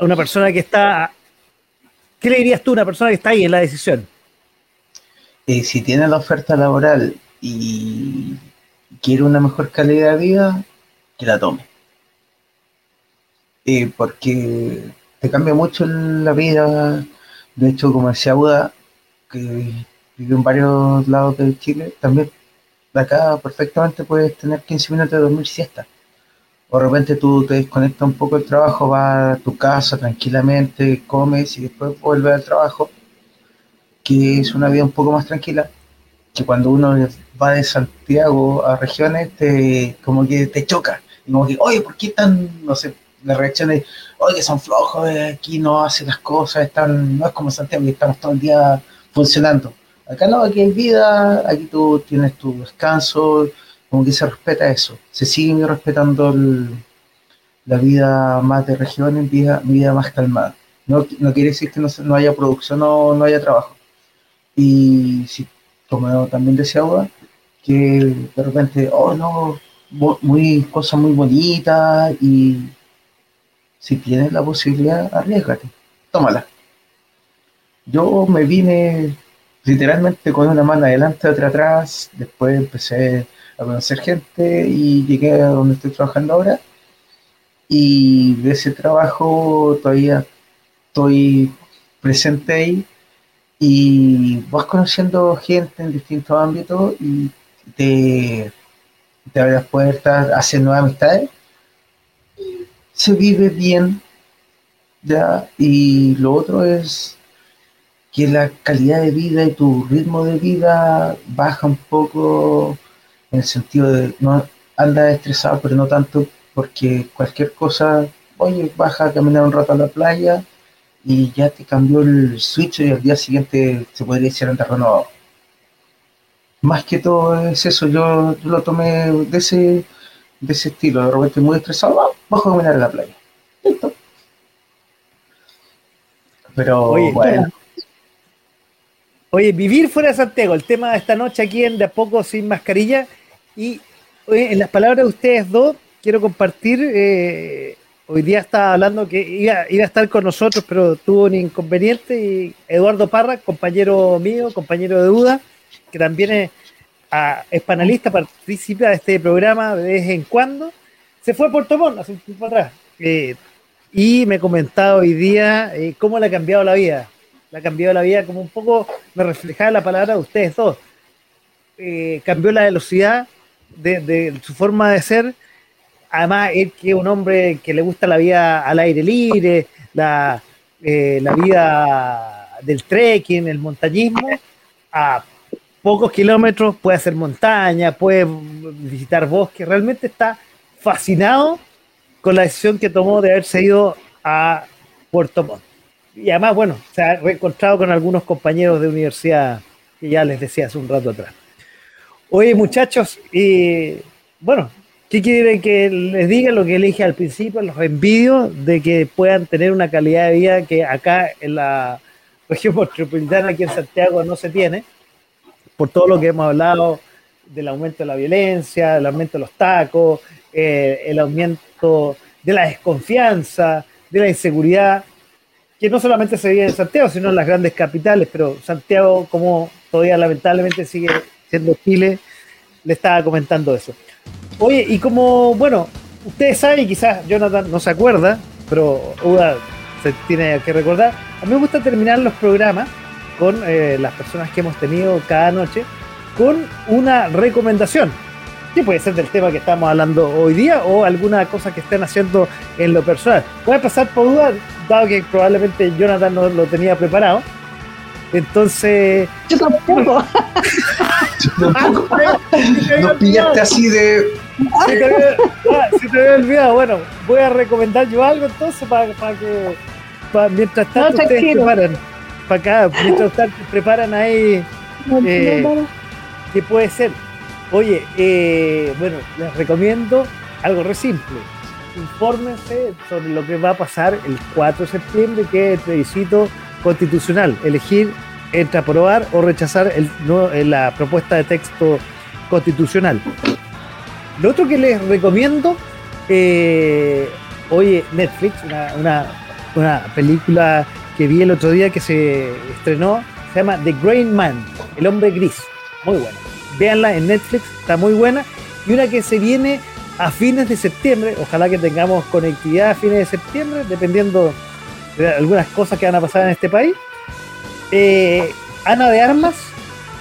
una persona que está. ¿Qué le dirías tú a una persona que está ahí en la decisión? Eh, si tiene la oferta laboral y quiere una mejor calidad de vida, que la tome. Eh, porque te cambia mucho la vida. De hecho, como decía Buda, que vive en varios lados de Chile, también de acá perfectamente puedes tener 15 minutos de dormir siesta. O de repente tú te desconectas un poco del trabajo, vas a tu casa tranquilamente, comes y después vuelves al trabajo, que es una vida un poco más tranquila, que cuando uno va de Santiago a regiones, te, como que te choca. Y como que, oye, ¿por qué están, no sé, la reacción es, oye, son flojos, eh, aquí no hacen las cosas, están, no es como Santiago, que estamos todo el día funcionando. Acá no, aquí hay vida, aquí tú tienes tu descanso, como que se respeta eso. Se sigue respetando la vida más de regiones, vida, vida más calmada. No, no quiere decir que no, no haya producción o no haya trabajo. Y si, como también decía que de repente, oh no, muy, cosas muy bonitas y si tienes la posibilidad, arriesgate, tómala. Yo me vine literalmente con una mano adelante, otra atrás, después empecé a conocer gente y llegué a donde estoy trabajando ahora. Y de ese trabajo todavía estoy presente ahí y vas conociendo gente en distintos ámbitos y te, te abre las puertas, haces nuevas amistades. Se vive bien, ya, y lo otro es que la calidad de vida y tu ritmo de vida baja un poco en el sentido de no anda estresado, pero no tanto porque cualquier cosa, oye, baja a caminar un rato a la playa y ya te cambió el switch y al día siguiente se puede decir el renovado. Más que todo es eso, yo, lo tomé de ese, de ese estilo, de repente muy estresado, bajo a caminar a la playa. Listo. Pero bueno. Oye, vivir fuera de Santiago, el tema de esta noche aquí en De a poco sin mascarilla. Y en las palabras de ustedes dos, quiero compartir. Eh, hoy día estaba hablando que iba, a estar con nosotros, pero tuvo un inconveniente. Y Eduardo Parra, compañero mío, compañero de duda, que también es, panelista, participa de este programa de vez en cuando, se fue a Puerto Montt hace un tiempo atrás. Eh, y me comentaba hoy día eh, cómo le ha cambiado la vida la cambió la vida, como un poco me reflejaba la palabra de ustedes dos. Eh, cambió la velocidad de, su forma de ser. Además, él que es un hombre que le gusta la vida al aire libre, la, eh, la vida del trekking, el montañismo, a pocos kilómetros puede hacer montaña, puede visitar bosques, realmente está fascinado con la decisión que tomó de haberse ido a Puerto Montt y además, bueno, se ha reencontrado con algunos compañeros de universidad que ya les decía hace un rato atrás. Oye, muchachos, y bueno, ¿qué quieren que les diga? Lo que les dije al principio, los envidio de que puedan tener una calidad de vida que acá en la región metropolitana, aquí en Santiago, no se tiene, por todo lo que hemos hablado del aumento de la violencia, el aumento de los tacos, eh, el aumento de la desconfianza, de la inseguridad que no solamente se vive en Santiago, sino en las grandes capitales, pero Santiago, como todavía lamentablemente sigue siendo Chile, le estaba comentando eso. Oye, y como, bueno, ustedes saben, quizás Jonathan no se acuerda, pero Uda se tiene que recordar, a mí me gusta terminar los programas con eh, las personas que hemos tenido cada noche con una recomendación que puede ser del tema que estamos hablando hoy día o alguna cosa que estén haciendo en lo personal. Voy a pasar por duda, dado que probablemente Jonathan no lo tenía preparado. Entonces. Yo tampoco. Yo tampoco. Nos pillaste así de. Si te, había, ah, te olvidado, bueno, voy a recomendar yo algo entonces para, que. mientras tanto ustedes preparan. Para acá, mientras tanto preparan ahí. Eh, ¿Qué puede ser? Oye, eh, bueno, les recomiendo algo re simple. Infórmense sobre lo que va a pasar el 4 de septiembre, que es el plebiscito constitucional. Elegir entre aprobar o rechazar el, eh, la propuesta de texto constitucional. Lo otro que les recomiendo, eh, oye, Netflix, una, una película que vi el otro día que se estrenó, se llama The Grain Man, el hombre gris. Muy bueno véanla en Netflix, está muy buena. Y una que se viene a fines de septiembre, ojalá que tengamos conectividad a fines de septiembre, dependiendo de algunas cosas que van a pasar en este país. Eh, Ana de Armas,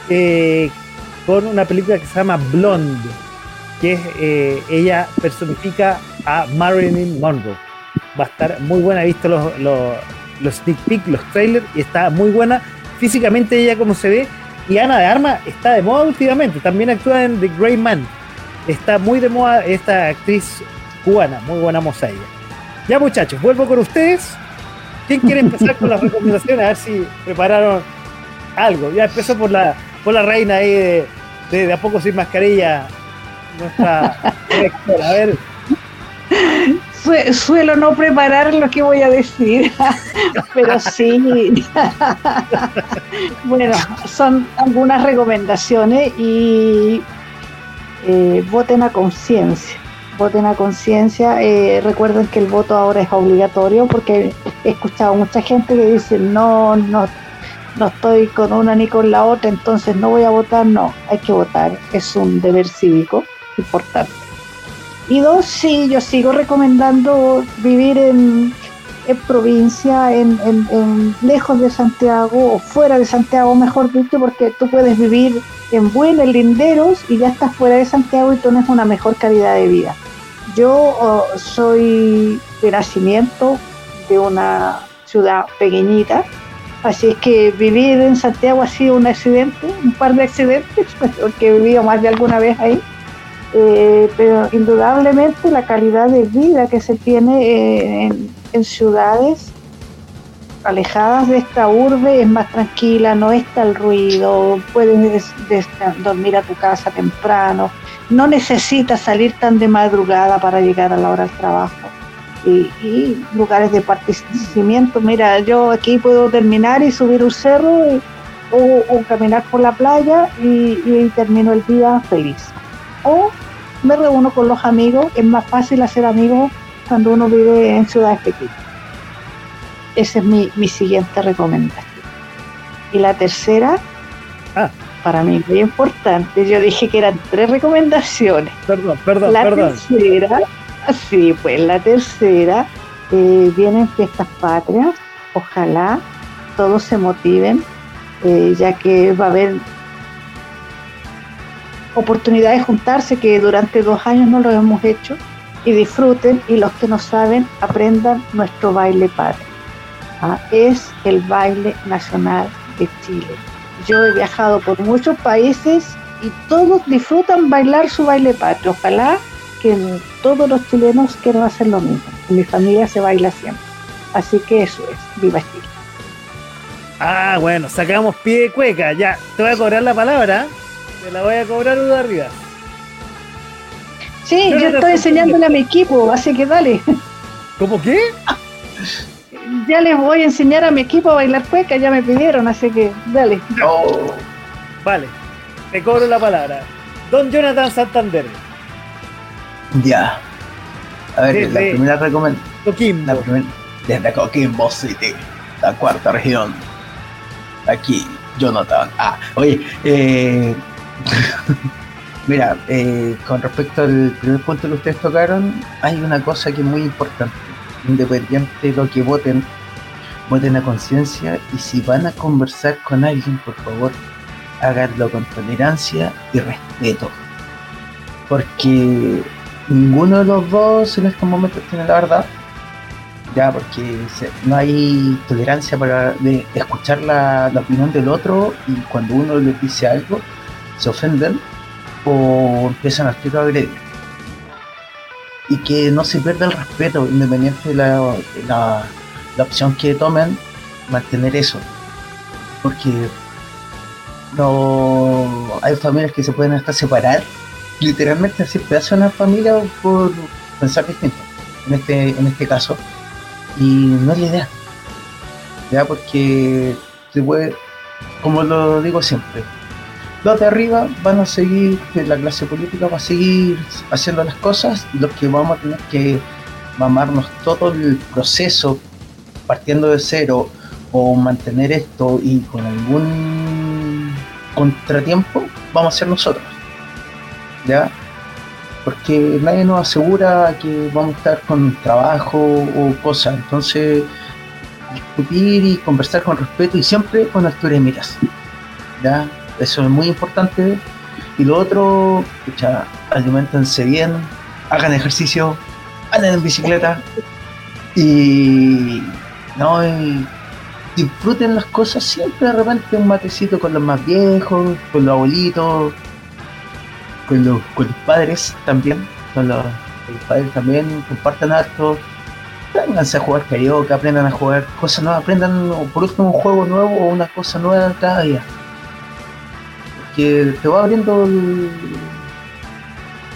eh, con una película que se llama Blonde, que eh, ella personifica a Marilyn Monroe. Va a estar muy buena, he visto los, los sneak peek, los trailers, y está muy buena. Físicamente ella como se ve, y Ana de Arma está de moda últimamente, también actúa en The Grey Man. Está muy de moda esta actriz cubana, muy buena moza ella. Ya muchachos, vuelvo con ustedes. ¿Quién quiere empezar con las recomendaciones? A ver si prepararon algo. Ya empezó por la, por la reina ahí de, de, a poco sin mascarilla, nuestra directora. A ver. Suelo no preparar lo que voy a decir, pero sí. bueno, son algunas recomendaciones y eh, voten a conciencia voten a conciencia. Eh, recuerden que el voto ahora es obligatorio porque he escuchado mucha gente que dice no, no, no estoy con una ni con la otra, entonces no voy a votar. No, hay que votar. Es un deber cívico importante. Y dos, sí, yo sigo recomendando vivir en, en provincia, en, en, lejos de Santiago o fuera de Santiago, mejor dicho, porque tú puedes vivir en buenos linderos y ya estás fuera de Santiago y tienes una mejor calidad de vida. Yo oh, soy de nacimiento de una ciudad pequeñita, así es que vivir en Santiago ha sido un accidente, un par de accidentes, porque he vivido más de alguna vez ahí. Eh, pero indudablemente la calidad de vida que se tiene eh, en, ciudades alejadas de esta urbe es más tranquila, no está el ruido, puedes dormir a tu casa temprano, no necesita salir tan de madrugada para llegar a la hora del trabajo. Y, lugares de participamiento, mira, yo aquí puedo terminar y subir un cerro o, caminar por la playa y, termino el día feliz. O me reúno con los amigos, es más fácil hacer amigos cuando uno vive en ciudades pequeñas. Esa es mi, mi siguiente recomendación. Y la tercera, ah para mí muy importante. Yo dije que eran tres recomendaciones. Perdón, perdón, la perdón. tercera, sí, pues la tercera, eh, vienen fiestas patrias. Ojalá todos se motiven, eh, ya que va a haber oportunidad de juntarse que durante dos años no lo hemos hecho y disfruten y los que no saben aprendan nuestro baile patrio. Ah, es el baile nacional de Chile yo he viajado por muchos países y todos disfrutan bailar su baile patrio. Ojalá que todos los chilenos quieran hacer lo mismo. Mi familia se baila siempre. Así que eso es, viva Chile. Ah, bueno, sacamos pie de cueca. Ya, te voy a cobrar la palabra. Te la voy a cobrar uno arriba. Sí, yo, estoy enseñándole a mi equipo, así que dale. ¿Cómo qué? ya les voy a enseñar a mi equipo a bailar cueca, ya me pidieron, así que dale. Vale, te cobro la palabra. Don Jonathan Santander. Ya. A ver, la primera recomendación. Coquimbo. desde Coquimbo City, la cuarta región. Aquí, Jonathan. Ah, oye, eh, mira, eh, con respecto al primer punto que ustedes tocaron, hay una cosa que es muy importante independiente de lo que voten, voten a conciencia y si van a conversar con alguien, por favor, háganlo con tolerancia y respeto. Porque ninguno de los dos en estos momentos tiene la verdad. Ya, porque no hay tolerancia para escuchar la, opinión del otro y cuando uno les dice algo, se ofenden o empiezan a agredir y que no se pierda el respeto, independiente de la, la, opción que tomen, mantener eso. Porque no hay familias que se pueden hasta separar, literalmente hacer pedazo de una familia por pensar distinto, en este, en este caso. Y no es la idea. Ya porque se puede, como lo digo siempre, los de arriba van a seguir, la clase política va a seguir haciendo las cosas los que vamos a tener que mamarnos todo el proceso partiendo de cero o mantener esto y con algún contratiempo, vamos a ser nosotros. ¿Ya? Porque nadie nos asegura que vamos a estar con trabajo o cosas. Entonces, discutir y conversar con respeto y siempre con altura de miras. ¿Ya? Eso es muy importante. Y lo otro, escucha, alimentense bien, hagan ejercicio, anden en bicicleta y no disfruten las cosas siempre de repente un matecito con los más viejos, con los abuelitos, con los, con los padres también, con los, padres también, compartan harto, Vénganse a jugar carioca, aprendan a jugar cosas nuevas, aprendan por último un juego nuevo o una cosa nueva cada día. Que te va abriendo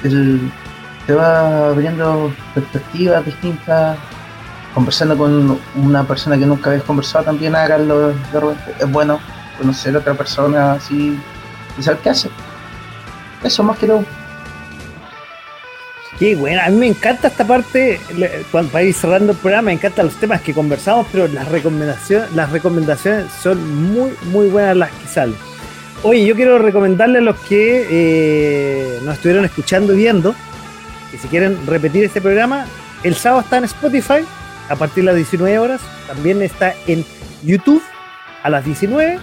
el, te va abriendo perspectivas distintas, conversando con una persona que nunca habías conversado también, háganlo de Es bueno conocer a otra persona así y saber qué hace. Eso más que todo. Qué bueno, a mí me encanta esta parte, para ir cerrando el programa, me encantan los temas que conversamos, pero las recomendaciones, las recomendaciones son muy, muy buenas las que salen. Oye, yo quiero recomendarle a los que eh, nos estuvieron escuchando y viendo, que si quieren repetir este programa, el sábado está en Spotify a partir de las 19 horas, también está en YouTube a las 19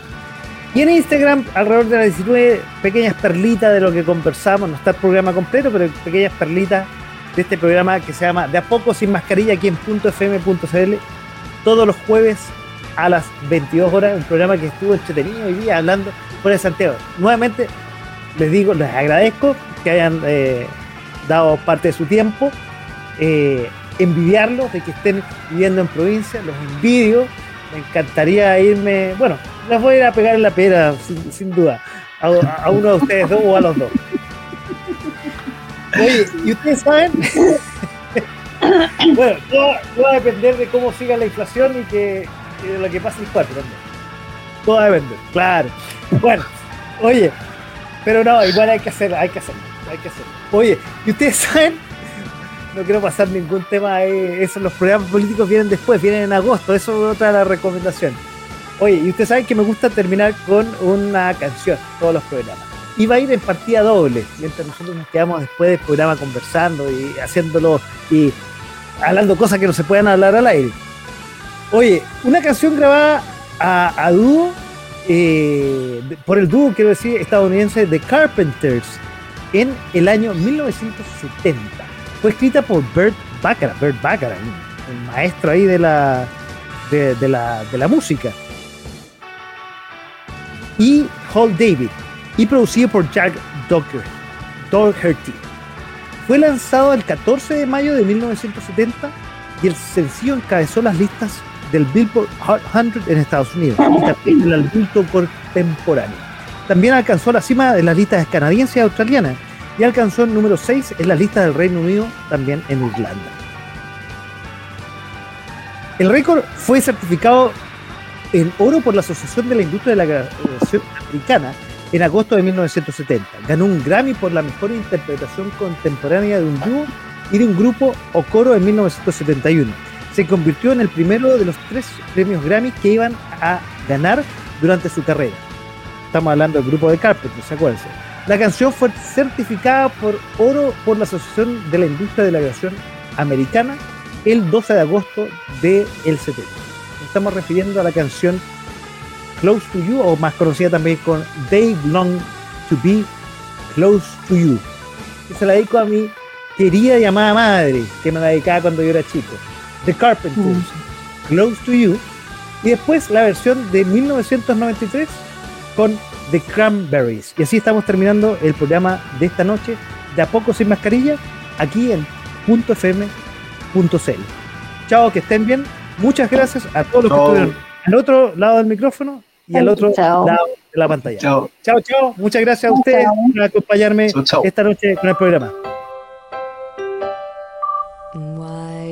y en Instagram, alrededor de las 19, pequeñas perlitas de lo que conversamos. No está el programa completo, pero pequeñas perlitas de este programa que se llama De a poco sin mascarilla aquí en .fm.cl. Todos los jueves a las 22 horas. Un programa que estuvo entretenido hoy día hablando por el Santiago. Nuevamente, les digo, les agradezco que hayan eh, dado parte de su tiempo. Eh, envidiarlos de que estén viviendo en provincia. Los envidio. Me encantaría irme. Bueno, las voy a ir a pegar en la pera, sin, duda. A, uno de ustedes dos o a los dos. Oye, ¿y ustedes saben? bueno, todo, va a depender de cómo siga la inflación y, que, de lo que pase el cuatro también. Todo depender, claro. Bueno, oye, pero no, igual hay que hacer, hay que hacerlo, hay que hacerlo. Oye, ¿y ustedes saben? No quiero pasar ningún tema, eh, eso, los programas políticos vienen después, vienen en agosto, eso es otra de las recomendaciones. Oye, y usted sabe que me gusta terminar con una canción, todos los programas. Va a ir en partida doble, mientras nosotros nos quedamos después del programa conversando y haciéndolo y hablando cosas que no se puedan hablar al aire. Oye, una canción grabada a, dúo, eh, por el dúo, quiero decir, estadounidense The Carpenters, en el año 1970. Fue escrita por Bert Baccarat, Bert Baccarat, el maestro ahí de la, de la, de la música y Hall David y producido por Jack Doherty. Fue lanzado el 14 de mayo de 1970 y el sencillo encabezó las listas del Billboard Hot 100 en Estados Unidos y también en el Billboard contemporáneo. También alcanzó la cima de las listas canadienses y australianas y alcanzó el número 6 en las listas del Reino Unido, también en Irlanda. El récord fue certificado en oro por la Asociación de la Industria de la Grabación Americana en agosto de 1970. Ganó un Grammy por la mejor interpretación contemporánea de un dúo y de un grupo o coro en 1971. Se convirtió en el primero de los tres premios Grammy que iban a ganar durante su carrera. Estamos hablando del grupo de Carpenter, ¿se acuerdan? La canción fue certificada por oro por la Asociación de la Industria de la Grabación Americana el 12 de agosto del 70 estamos refiriendo a la canción Close to You, o más conocida también con They Long to Be Close to You. Se la dedico a mi querida llamada madre, que me la dedicaba cuando yo era chico. The Carpenters, mm. Close to You. Y después la versión de 1993 con The Cranberries. Y así estamos terminando el programa de esta noche, de a poco sin mascarilla, aquí en .fm.cl. Chao, que estén bien. Muchas gracias a todos los que estuvieron al otro lado del micrófono y al otro lado de la pantalla. Chao, chao. chao. Muchas gracias a ustedes por acompañarme esta noche con el programa.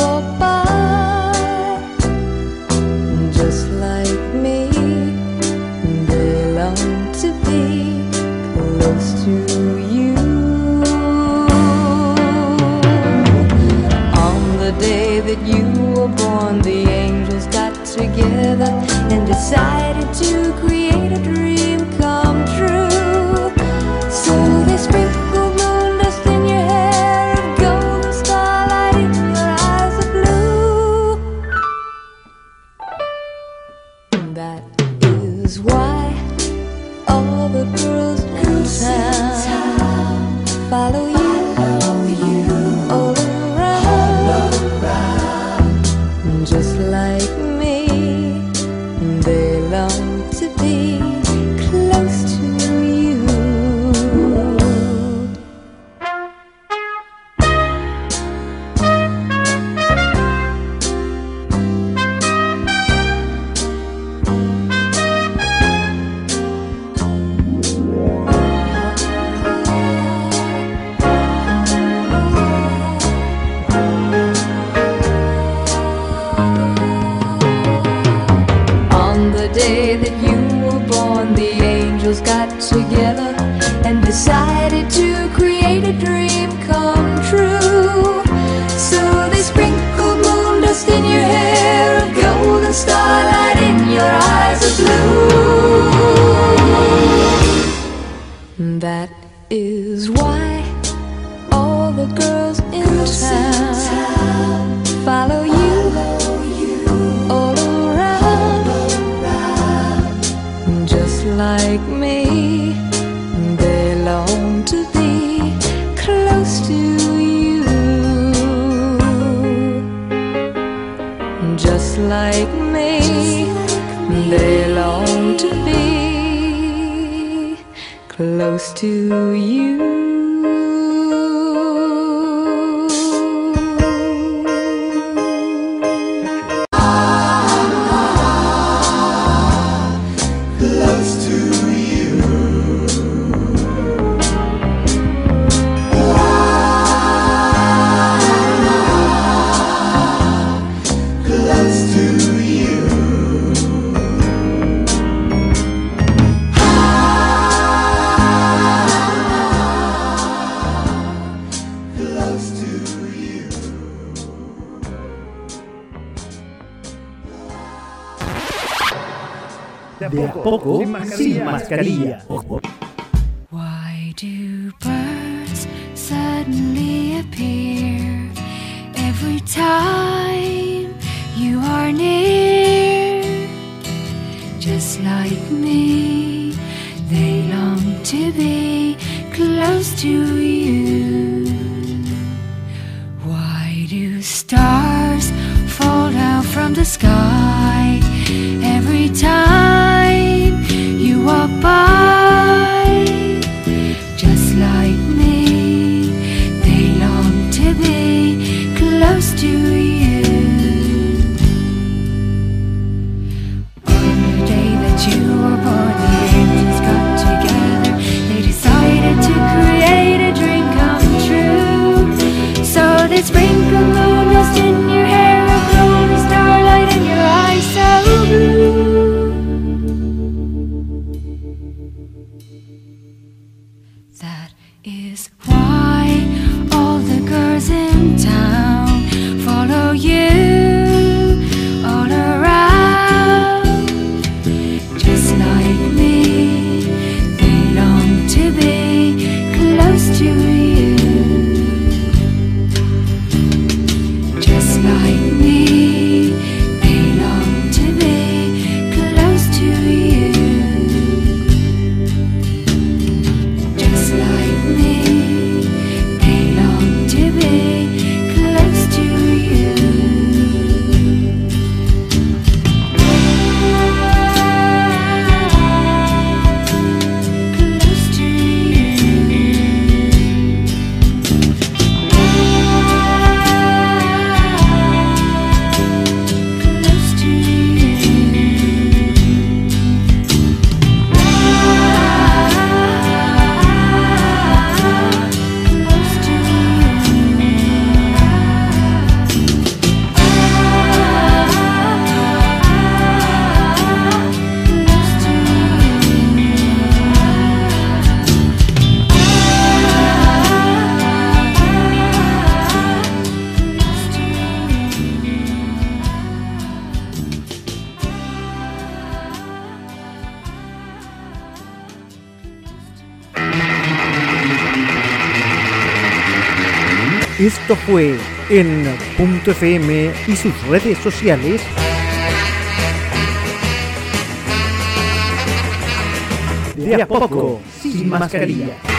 walk by. Just like me they long to be close to you. On the day that you were born the angels got together and decided close to you. Why Esto fue en Punto FM y sus redes sociales. De a poco, sin mascarilla.